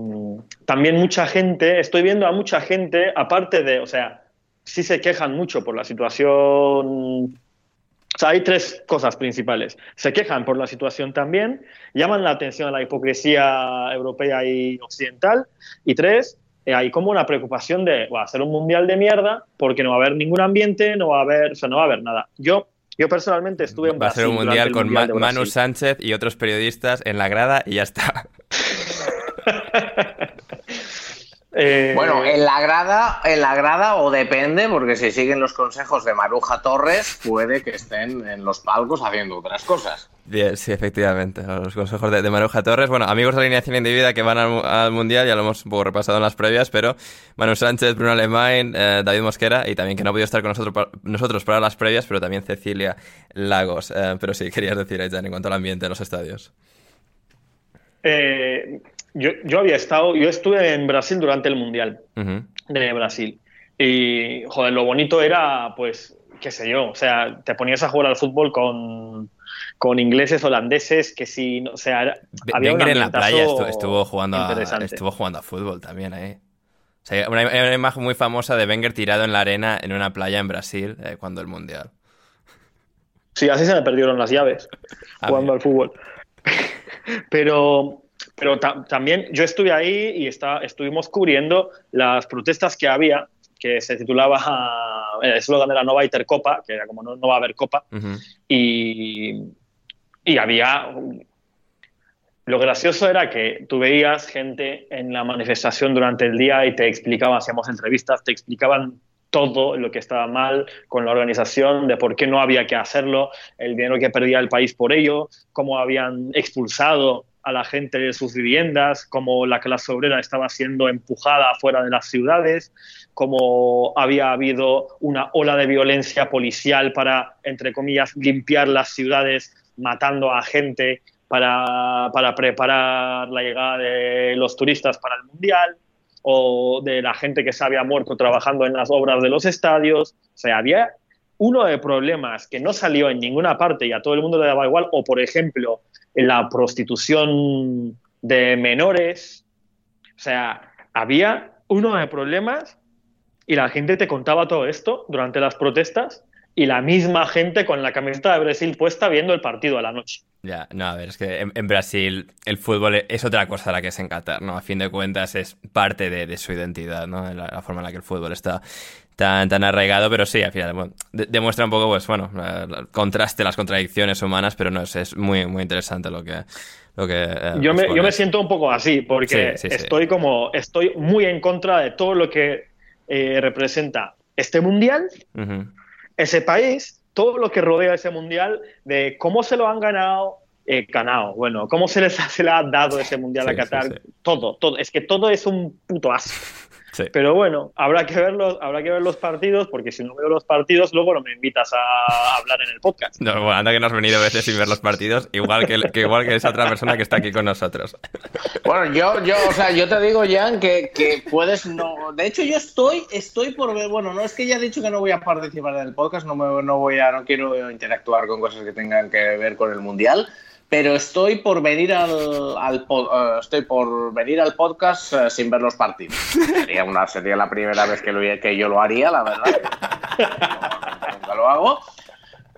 también mucha gente, estoy viendo a mucha gente, aparte de, o sea, sí se quejan mucho por la situación. O sea, hay tres cosas principales. Se quejan por la situación también, llaman la atención a la hipocresía europea y occidental. Y tres, eh, hay como una preocupación de va a hacer un mundial de mierda porque no va a haber ningún ambiente, no va a haber, o sea, no va a haber nada. Yo yo personalmente estuve en Va a ser un mundial con Manu Sánchez y otros periodistas en la grada y ya está. <laughs> Eh, bueno, en la grada, en la grada o depende, porque si siguen los consejos de Maruja Torres, puede que estén en los palcos haciendo otras cosas. sí, efectivamente. Los consejos de, Maruja Torres. Bueno, amigos de alineación indebida que van al, Mundial, ya lo hemos un poco repasado en las previas, pero Manu Sánchez, Bruno Alemán, eh, David Mosquera y también que no ha podido estar con nosotros, nosotros para las previas, pero también Cecilia Lagos. Eh, pero sí, querías decir, Aitan, en cuanto al ambiente en los estadios. Eh, yo, había estado, yo estuve en Brasil durante el Mundial de Brasil. Y, joder, lo bonito era, pues, qué sé yo, o sea, te ponías a jugar al fútbol con, con ingleses, holandeses, que si, o sea, había Wenger en la playa estuvo, jugando a, estuvo jugando a fútbol también ahí. O sea, una, una, imagen muy famosa de Wenger tirado en la arena en una playa en Brasil eh, cuando el Mundial. Sí, así se me perdieron las llaves jugando al fútbol. <laughs> Pero pero también yo estuve ahí y está, estuvimos cubriendo las protestas que había, que se titulaba, el eslogan era No va a haber copa, que era como no, va a haber copa, y, y había... Lo gracioso era que tú veías gente en la manifestación durante el día y te explicaban, hacíamos entrevistas, te explicaban todo lo que estaba mal con la organización, de por qué no había que hacerlo, el dinero que perdía el país por ello, cómo habían expulsado a la gente de sus viviendas, como la clase obrera estaba siendo empujada fuera de las ciudades, como había habido una ola de violencia policial para, entre comillas, limpiar las ciudades, matando a gente para, para preparar la llegada de los turistas para el Mundial, o de la gente que se había muerto trabajando en las obras de los estadios. O sea, había uno de problemas que no salió en ninguna parte y a todo el mundo le daba igual, o por ejemplo, la prostitución de menores. O sea, había uno de problemas y la gente te contaba todo esto durante las protestas y la misma gente con la camiseta de Brasil puesta viendo el partido a la noche. Ya, no, a ver, es que en, Brasil el fútbol es otra cosa la que es en ¿no? A fin de cuentas es parte de, su identidad, ¿no? La, forma en la que el fútbol está tan, tan arraigado, pero sí, al final demuestra un poco, pues bueno, el contraste, las contradicciones humanas, pero no, es, es muy, muy interesante lo que... Lo que eh, yo, me, yo me siento un poco así, porque estoy como, estoy muy en contra de todo lo que eh, representa este mundial, ese país, todo lo que rodea ese mundial, de cómo se lo han ganado, eh, ganado, bueno, cómo se les se le ha dado ese mundial a Qatar, todo, todo, es que todo es un puto asco. Pero bueno, habrá que, verlos, habrá que ver los partidos, porque si no veo los partidos, luego no me invitas a hablar en el podcast. No, bueno, anda que no has venido a veces sin ver los partidos, igual que, igual que esa otra persona que está aquí con nosotros. Bueno, yo, yo, o sea, yo te digo, Jan, que, que puedes no. De hecho, yo estoy, estoy por ver. Bueno, no es que ya he dicho que no voy a participar en el podcast, no, me, no voy a, no quiero interactuar con cosas que tengan que ver con el mundial pero estoy por venir al, al uh, estoy por venir al podcast uh, sin ver los partidos. Sería, una, sería la primera vez que, lo, que yo lo haría, la verdad. Nunca lo hago.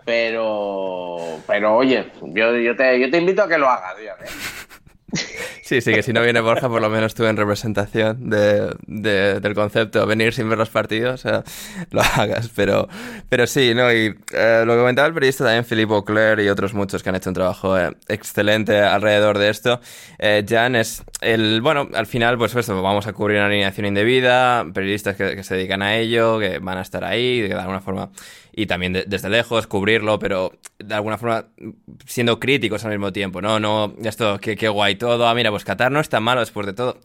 Pero, pero oye, yo, yo, te, yo te invito a que lo hagas, ¿eh? Sí, sí, que si no viene Borja, por lo menos tú en representación de, del concepto, venir sin ver los partidos, lo hagas. Pero, pero sí, ¿no? Y eh, lo que comentaba el periodista también, Philippe Auclair y otros muchos que han hecho un trabajo eh, excelente alrededor de esto. Eh, Jan es el, bueno, al final, pues esto, vamos a cubrir una alineación indebida, periodistas que, que se dedican a ello, que van a estar ahí, de alguna forma y también desde lejos cubrirlo, pero de alguna forma siendo críticos al mismo tiempo, ¿no? No, esto, qué, qué guay todo, ah, mira, pues Qatar no es tan malo después de todo.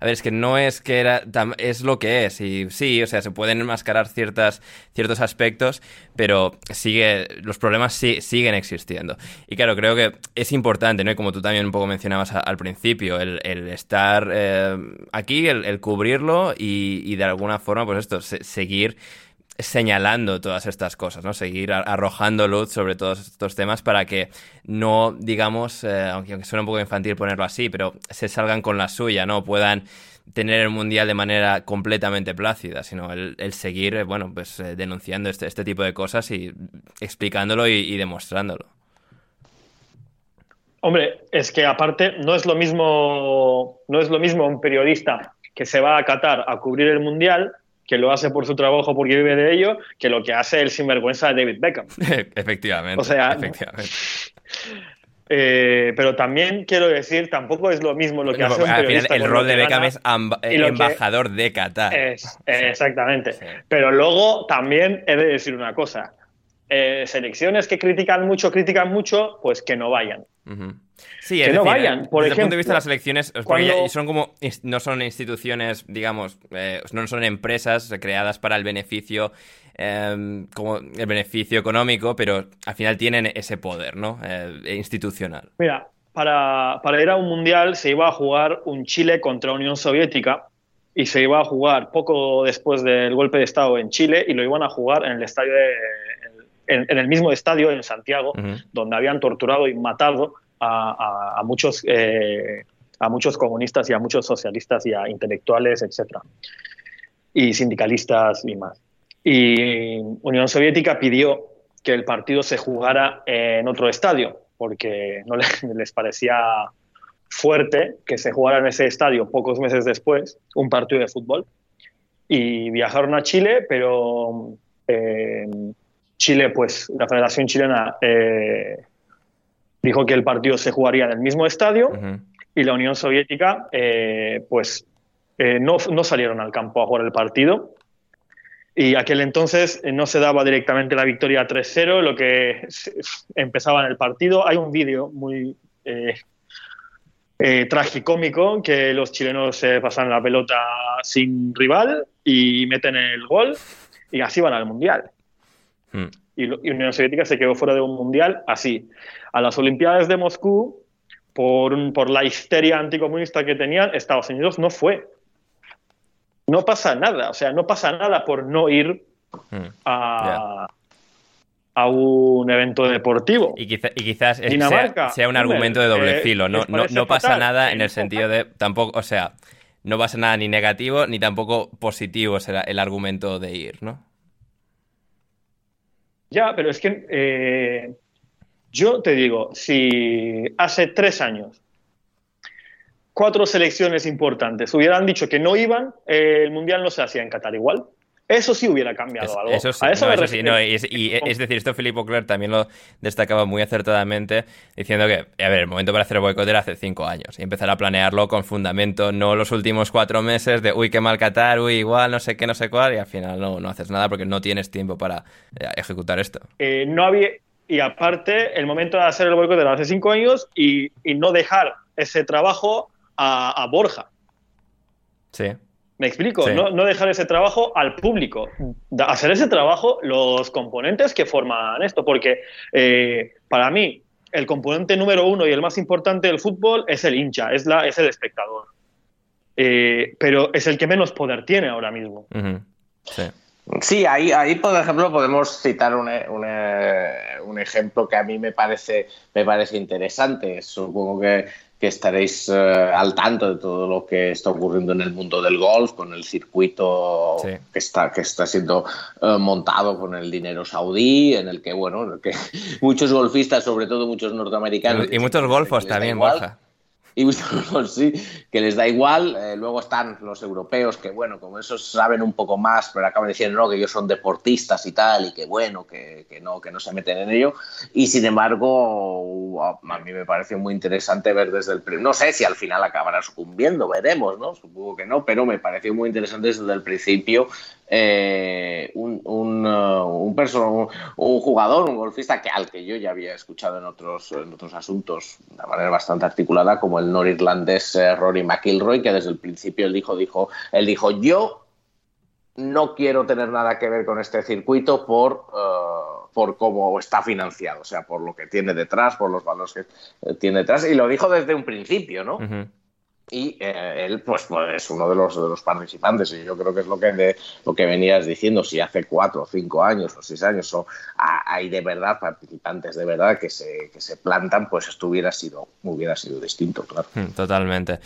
A ver, es que no es que era, es lo que es. Y sí, o sea, se pueden enmascarar ciertas, ciertos aspectos, pero sigue, los problemas sí, siguen existiendo. Y claro, creo que es importante, ¿no? Y como tú también un poco mencionabas al principio, el, estar eh, aquí, el, cubrirlo y, y, de alguna forma, pues esto, seguir señalando todas estas cosas, ¿no? Seguir arrojando luz sobre todos estos temas para que no, digamos, eh, aunque, aunque suene un poco infantil ponerlo así, pero se salgan con la suya, ¿no? Puedan tener el mundial de manera completamente plácida, sino el, seguir, eh, bueno, pues eh, denunciando este, este, tipo de cosas y explicándolo y, demostrándolo. Hombre, es que aparte no es lo mismo, no es lo mismo un periodista que se va a Qatar a cubrir el mundial que lo hace por su trabajo porque vive de ello, que lo que hace el sinvergüenza de David Beckham. <laughs> efectivamente. O sea, efectivamente. <laughs> Eh, pero también quiero decir, tampoco es lo mismo lo que hace un periodista. el rol de Beckham es embajador de Qatar. exactamente. Pero luego también he de decir una cosa. Eh, selecciones que critican mucho, critican mucho, pues que no vayan. Sí, que no vayan. Por desde ejemplo, el punto de vista de las elecciones, son como, no son instituciones, digamos, eh, no son empresas creadas para el beneficio, em, como el beneficio económico, pero al final tienen ese poder, ¿no? Eh, institucional. Mira, para, para, ir a un mundial se iba a jugar un Chile contra Unión Soviética y se iba a jugar poco después del golpe de Estado en Chile y lo iban a jugar en el estadio en, el mismo estadio en Santiago, donde habían torturado y matado a, muchos, eh, a muchos comunistas y a muchos socialistas y a intelectuales, etc. Y sindicalistas y más. Y Unión Soviética pidió que el partido se jugara en otro estadio, porque no <laughs> les parecía fuerte que se jugara en ese estadio pocos meses después un partido de fútbol. Y viajaron a Chile, pero eh, Chile, pues la Federación Chilena eh, dijo que el partido se jugaría en el mismo estadio y la Unión Soviética, eh, pues eh, no, no, salieron al campo a jugar el partido. Y aquel entonces eh, no se daba directamente la victoria 3-0, lo que empezaba en el partido. Hay un vídeo muy tragicómico que los chilenos se pasan la pelota sin rival y meten el gol y así van al Mundial. Hmm. Y, y Unión Soviética se quedó fuera de un Mundial así a las Olimpiadas de Moscú, por, por la histeria anticomunista que tenían, Estados Unidos no fue. No pasa nada, o sea, no pasa nada por no ir hmm. a, a un evento deportivo. Y, quizás sea, un argumento de doble filo, no, no, pasa nada en el sentido de tampoco, o sea, no pasa nada ni negativo ni tampoco positivo será el argumento de ir, ¿no? Ya, pero es que eh, yo te digo, si hace tres años cuatro selecciones importantes hubieran dicho que no iban, el Mundial no se hacía en Qatar igual. Eso sí hubiera cambiado algo. Eso sí, y, es, decir, esto Filippo Cler también lo destacaba muy acertadamente, diciendo que, a ver, el momento para hacer el boicot era hace cinco años y empezar a planearlo con fundamento, no los últimos cuatro meses de, uy, qué mal Qatar, uy, igual, no sé qué, no sé cuál, y al final no, no haces nada porque no tienes tiempo para eh, ejecutar esto. Eh, no había y aparte el momento de hacer el boicot era hace cinco años y, no dejar ese trabajo a, Borja. Sí. Me explico, no, dejar ese trabajo al público, hacer ese trabajo los componentes que forman esto, porque eh, para mí el componente número uno y el más importante del fútbol es el hincha, es, la, es el espectador. Eh, pero es el que menos poder tiene ahora mismo. Sí. Sí, ahí, ahí por ejemplo podemos citar un, un, ejemplo que a mí me parece, me parece interesante. Supongo que, que estaréis eh, al tanto de todo lo que está ocurriendo en el mundo del golf, con el circuito que, está, que está siendo eh, montado con el dinero saudí, en el que, bueno, que <laughs> muchos golfistas, sobre todo muchos norteamericanos... Y, muchos golfos también, Borja <laughs> que les da igual. Eh, luego están los europeos que, bueno, como esos saben un poco más, pero acaban diciendo no, que ellos son deportistas y tal, y que bueno, que, que, no, que no se meten en ello. Y sin embargo, a mí me pareció muy interesante ver desde el No sé si al final acabará sucumbiendo, veremos, ¿no? Supongo que no, pero me pareció muy interesante desde el principio eh, un, uh, un, un, jugador, un golfista que, al que yo ya había escuchado en otros, en otros asuntos de manera bastante articulada, como el norirlandés eh, Rory McIlroy, que desde el principio él dijo, dijo, él dijo, yo no quiero tener nada que ver con este circuito por, uh, por cómo está financiado, o sea, por lo que tiene detrás, por los valores que tiene detrás, y lo dijo desde un principio, ¿no? Y eh, él pues, pues, es uno de los, de los participantes y yo creo que es lo que, de, lo que venías diciendo, si hace cuatro o cinco años o seis años o, hay de verdad participantes de verdad que se, que se plantan, pues esto hubiera sido, hubiera sido distinto, claro. Hmm, totalmente.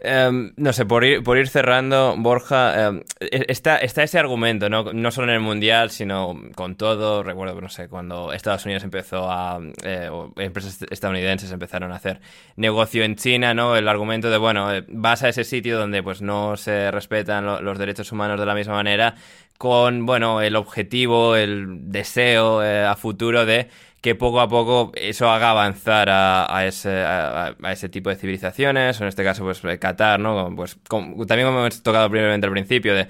Em, no sé, por ir, por ir cerrando, Borja, em, e, está, está ese argumento, ¿no? no solo en el Mundial, sino con todo. Recuerdo, no sé, cuando Estados Unidos empezó a. Eh, empresas estadounidenses empezaron a hacer negocio en China, ¿no? El argumento de, bueno, eh, vas a ese sitio donde pues no se respetan los derechos humanos de la misma manera, con, bueno, el objetivo, el deseo eh, a futuro de que poco a poco eso haga avanzar a, ese, a, ese, tipo de civilizaciones, o en este caso, pues Qatar, ¿no? Pues también como hemos tocado primeramente al principio, de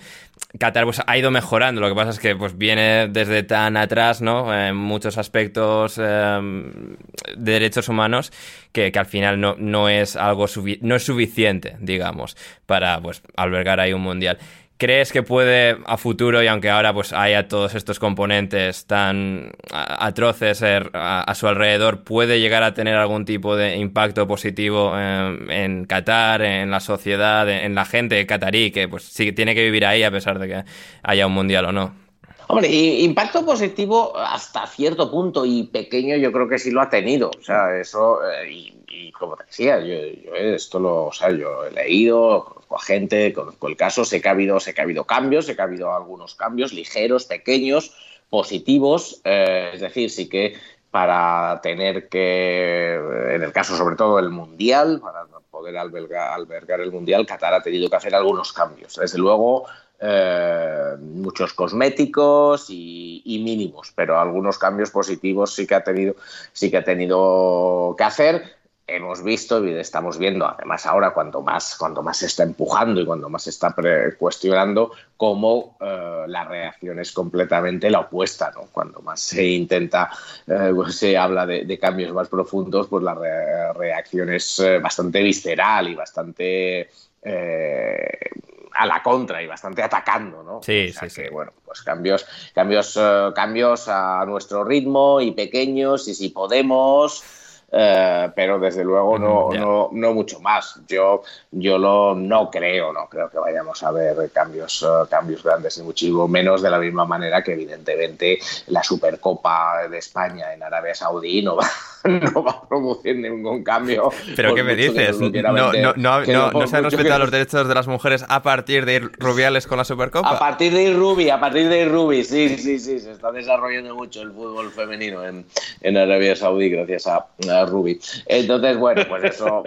Qatar pues, ha ido mejorando, lo que pasa es que pues viene desde tan atrás, ¿no? En muchos aspectos em, de derechos humanos que, que, al final no, no es algo no es suficiente, digamos, para pues albergar ahí un mundial. ¿Crees que puede a futuro, y aunque ahora pues haya todos estos componentes tan atroces er, a, su alrededor, puede llegar a tener algún tipo de impacto positivo en, Qatar, en la sociedad, en, la gente catarí, que pues sí tiene que vivir ahí a pesar de que haya un mundial o no? Hombre, impacto positivo hasta cierto punto y pequeño yo creo que sí lo ha tenido. O sea, eso, eh, y, como te decía, yo, esto lo, o sea, yo he leído, conozco a gente, conozco el caso, sé que ha habido, sé que ha habido cambios, sé que ha habido algunos cambios ligeros, pequeños, positivos, eh, es decir, sí que para tener que, en el caso sobre todo del Mundial, para poder albergar el Mundial, Qatar ha tenido que hacer algunos cambios. Desde luego, eh, muchos cosméticos y, mínimos, pero algunos cambios positivos sí que ha tenido, sí que ha tenido que hacer hemos visto y estamos viendo, además ahora cuando más, cuando más se está empujando y cuando más se está cuestionando, cómo eh, la reacción es completamente la opuesta. ¿no? Cuando más se intenta, eh, pues se habla de, cambios más profundos, pues la reacción es bastante visceral y bastante a la contra y bastante atacando, ¿no? Sí, sí, sí. Bueno, pues cambios, cambios, cambios a nuestro ritmo y pequeños y si podemos eh, pero desde luego no, no, no, mucho más. Yo, yo lo, no creo, no creo que vayamos a ver cambios, eh, cambios grandes y muchísimo menos de la misma manera que evidentemente la Supercopa de España en Arabia Saudí no va, <laughs> no va a producir ningún cambio. ¿Pero qué me dices? No, no, no, no, se han respetado los derechos de las mujeres a partir de ir Rubiales con la Supercopa. A partir de ir Rubi, a partir de ir Rubi, sí, sí, sí, se está desarrollando mucho el fútbol femenino en, en Arabia Saudí gracias a Ruby. Entonces, bueno, pues <laughs> eso,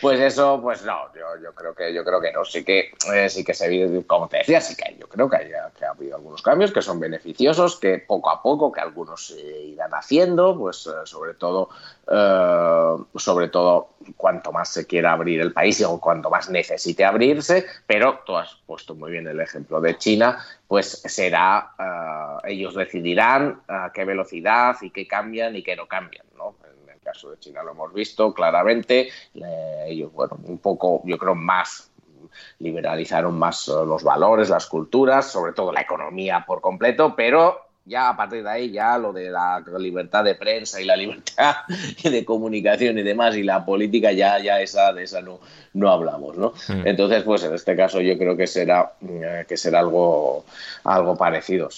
pues eso, pues no, yo, yo creo que yo creo que no, sí que eh, sí que se como te decía, sí que yo creo que, que ha habido algunos cambios que son beneficiosos, que poco a poco, que algunos se irán haciendo, pues eh, sobre todo, eh, sobre todo cuanto más se quiera abrir el país o cuanto más necesite abrirse, pero tú has puesto muy bien el ejemplo de China, pues será, ellos decidirán a qué velocidad y qué cambian y qué no cambian, ¿no? Caso de China lo hemos visto claramente. ellos, bueno, un poco, yo creo, más liberalizaron más eh, los valores, las culturas, sobre todo la economía por completo, pero ya a partir de ahí ya lo de la libertad de prensa y la <laughs> libertad de comunicación y demás y la política ya ya esa de esa no no hablamos no mm. entonces pues en este caso yo creo que será eh, que será algo algo parecido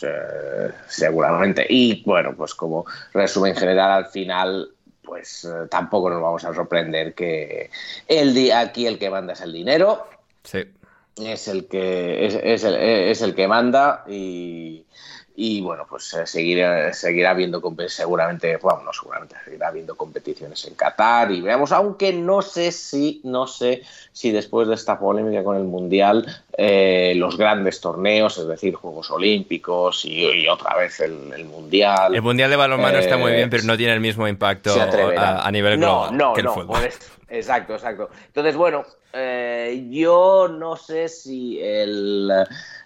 seguramente y bueno pues como resumen general al final pues eh, tampoco nos vamos a sorprender que el día aquí el que manda es el dinero. Sí. Es el que es, el, es el que manda y, y bueno, pues eh, seguirá, seguirá habiendo seguramente, bueno, no seguramente, seguirá habiendo competiciones en Qatar y veamos, aunque no sé si, no sé si después de esta polémica con el Mundial, eh, los grandes torneos, es decir, Juegos Olímpicos y, otra vez el, Mundial. El Mundial de balonmano está muy bien, pero no tiene el mismo impacto a, nivel global no, que el fútbol. exacto, exacto. Entonces, bueno, eh, yo no sé si el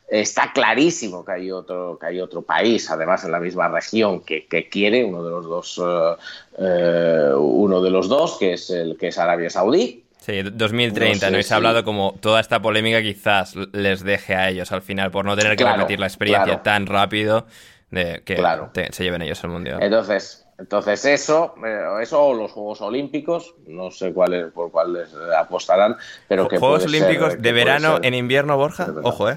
Está clarísimo que hay otro, que hay otro país, además en la misma región, que, quiere uno de los dos, eh, eh, uno de los dos, que es el que es Arabia Saudí. Sí, 2030, ¿no? Y se ha hablado como toda esta polémica quizás les deje a ellos al final por no tener que repetir la experiencia tan rápido de que se lleven ellos al mundial. Entonces, entonces eso, eh, eso o los Juegos Olímpicos, no sé cuáles por cuáles apostarán, pero que Juegos Olímpicos de verano en invierno, Borja, ojo, eh.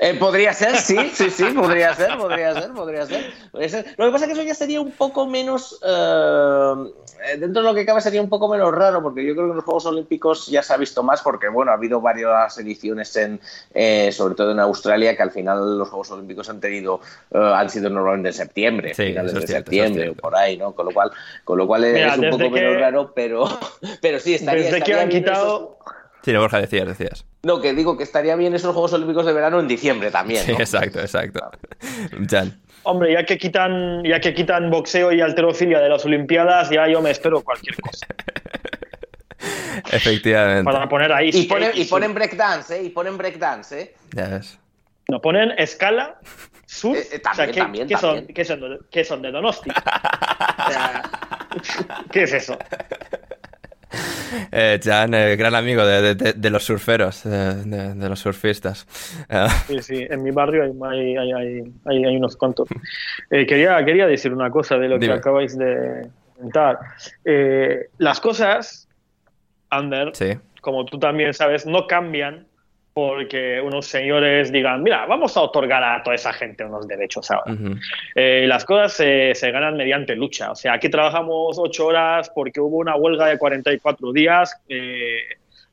Eh, podría ser, sí, sí, sí, podría ser, podría ser, podría ser, Lo que pasa es que eso ya sería un poco menos, eh, dentro de lo que cabe sería un poco menos raro, porque yo creo que en los Juegos Olímpicos ya se ha visto más, porque bueno, ha habido varias ediciones en, eh, sobre todo en Australia, que al final los Juegos Olímpicos han tenido, han sido normalmente en septiembre, finales de septiembre o por ahí, ¿no? Con lo cual, con lo cual es un poco menos raro, pero, <laughs> pero sí estaría. Desde que han quitado. Sí, Borja, decías, decías. No, que digo que estaría bien esos Juegos Olímpicos de verano en diciembre también. Sí, exacto, exacto. Jan. Hombre, ya que quitan, ya que quitan boxeo y alterofilia de las Olimpiadas, ya yo me espero cualquier cosa. <laughs> Efectivamente. Para poner ahí. Y ponen, y ponen breakdance, ¿eh? Y ponen breakdance, ¿eh? Ya ves. No, ponen escala, surf. Eh, eh, también, ¿qué, también, ¿qué también. Son, ¿qué, son de, ¿Qué son de Donosti? <laughs> o sea, ¿Qué es eso? Eh, Jan, eh, gran amigo de, los surferos, de, los surfistas. Eh, sí, sí, en mi barrio hay, hay, unos cuantos. Eh, quería, quería decir una cosa de lo que acabáis de comentar. las cosas, Ander, como tú también sabes, no cambian porque unos señores digan, mira, vamos a otorgar a toda esa gente unos derechos ahora. Eh, las cosas se, ganan mediante lucha. O sea, aquí trabajamos ocho horas porque hubo una huelga de 44 días eh,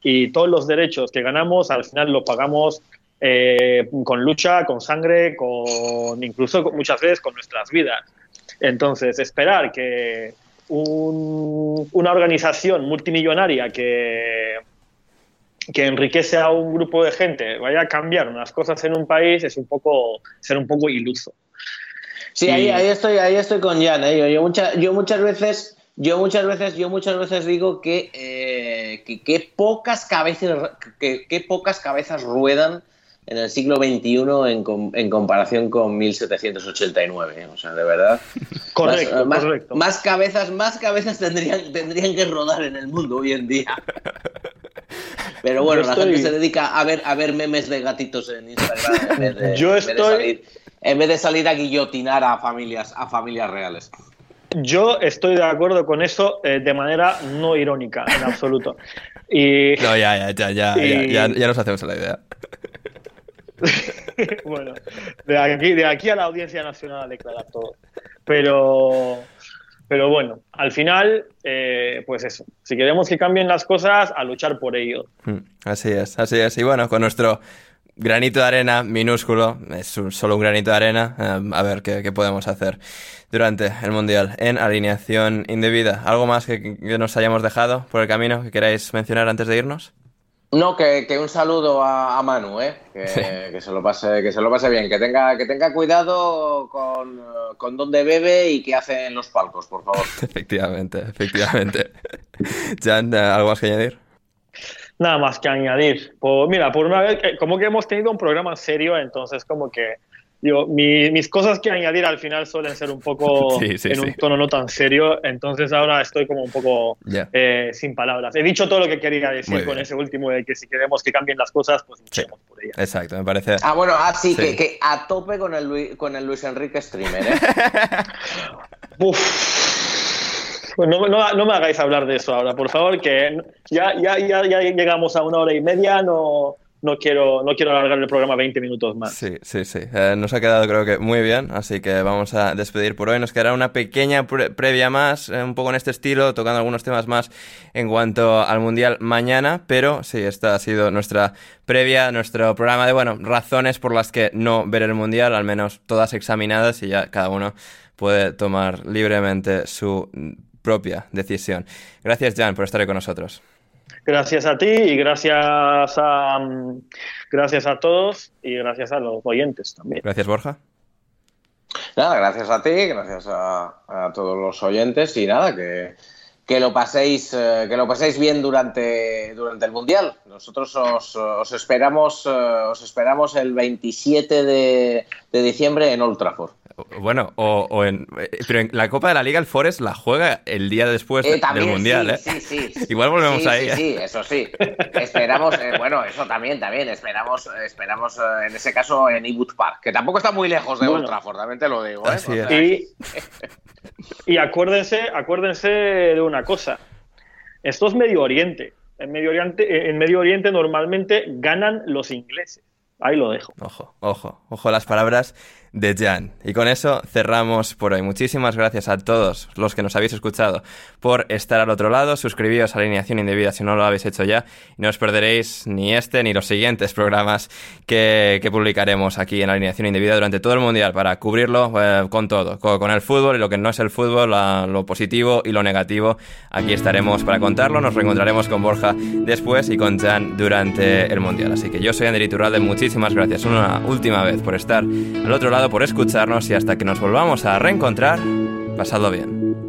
y todos los derechos que ganamos al final los pagamos eh, con lucha, con sangre, con incluso muchas veces con nuestras vidas. Entonces, esperar que una organización multimillonaria que que enriquece a un grupo de gente vaya a cambiar unas cosas en un país es un poco ser un poco iluso. Sí, ahí, ahí, estoy, ahí estoy con Jan. ¿eh? Yo, yo muchas veces, yo muchas veces, yo muchas veces digo que, eh, que, pocas cabezas, que, pocas cabezas ruedan en el siglo XXI en, en comparación con 1789. ¿eh? O sea, de verdad. <laughs> Correcto, más, correcto. Más cabezas, más cabezas tendrían, tendrían que rodar en el mundo hoy en día. <laughs> Pero bueno, la gente se dedica a ver, a ver memes de gatitos en Instagram en vez de, <laughs> Yo estoy... en vez de salir a guillotinar a familias, a familias reales. Yo estoy de acuerdo con eso eh, de manera no irónica, en absoluto. <laughs> Y, no, ya, ya, ya, ya, ya, ya, nos hacemos la idea. <laughs> bueno, de aquí, de aquí a la Audiencia Nacional a declarar todo. Pero, pero bueno, al final, eh, pues eso, si queremos que cambien las cosas, a luchar por ello. Mm, así es, así es. Y bueno, con nuestro granito de arena minúsculo, es solo un granito de arena, eh, a ver qué, podemos hacer durante el Mundial en alineación indebida. ¿Algo más que nos hayamos dejado por el camino que queráis mencionar antes de irnos? No, que, un saludo a, Manu, ¿eh? Que, se lo pase, que se lo pase bien, que tenga, que tenga cuidado con, con dónde bebe y qué hace en los palcos, por favor. <laughs> Efectivamente, efectivamente. <laughs> Jan, ¿algo más que añadir? Nada más que añadir. Pues mira, por una vez, como que hemos tenido un programa serio, entonces como que yo, mis cosas que añadir al final suelen ser un poco <laughs> en un tono no tan serio, entonces ahora estoy como un poco eh, sin palabras. He dicho todo lo que quería decir con ese último de que si queremos que cambien las cosas, pues luchemos por ellas. Exacto, me parece. Ah, bueno, así que, que, a tope con el, Luis, con el Luis Enrique Streamer, ¿eh? <laughs> Uf. Pues no, no, no, me hagáis hablar de eso ahora, por favor, que ya, ya, ya, ya llegamos a una hora y media, no, no quiero, no quiero alargar el programa 20 minutos más. Sí, sí, sí. Eh, nos ha quedado creo que muy bien, así que vamos a despedir por hoy. Nos quedará una pequeña previa más, eh, un poco en este estilo, tocando algunos temas más en cuanto al Mundial mañana, pero sí, esta ha sido nuestra previa, nuestro programa de, bueno, razones por las que no ver el Mundial, al menos todas examinadas y ya cada uno puede tomar libremente su propia decisión. Gracias, Jan, por estar con nosotros. Gracias a ti y gracias a, mm, gracias a todos y gracias a los oyentes también. Gracias, Borja. Nada, gracias a ti, gracias a, todos los oyentes y nada, que, que lo paséis, eh, que lo paséis bien durante, durante el Mundial. Nosotros os, os esperamos, eh, os esperamos el 27 de, de diciembre en Old Trafford. Bueno, o, en, eh, pero en la Copa de la Liga el Forest la juega el día después eh, del Mundial, sí, ¿eh? Sí, sí. <laughs> Igual volvemos ahí. Sí, sí, eso sí. Esperamos, bueno, eso también, también. Esperamos, esperamos en ese caso en Ewood Park, que tampoco está muy lejos de bueno, Old te lo digo. y, <laughs> y acuérdense, acuérdense de una cosa. Esto es Medio Oriente. En Medio Oriente, en Medio Oriente normalmente ganan los ingleses. Ahí lo dejo. Ojo, ojo, ojo las palabras de Jan. Y con eso cerramos por hoy. Muchísimas gracias a todos los que nos habéis escuchado por estar al otro lado. Suscribíos a Alineación Indebida si no lo habéis hecho ya. No os perderéis ni este ni los siguientes programas que, publicaremos aquí en Alineación Indebida durante todo el Mundial para cubrirlo eh, con todo, con, el fútbol y lo que no es el fútbol, lo positivo y lo negativo. Aquí estaremos para contarlo. Nos reencontraremos con Borja después y con Jan durante el Mundial. Así que yo soy Ander Iturralde. Muchísimas gracias una última vez por estar al otro lado por escucharnos y hasta que nos volvamos a reencontrar, pasadlo bien.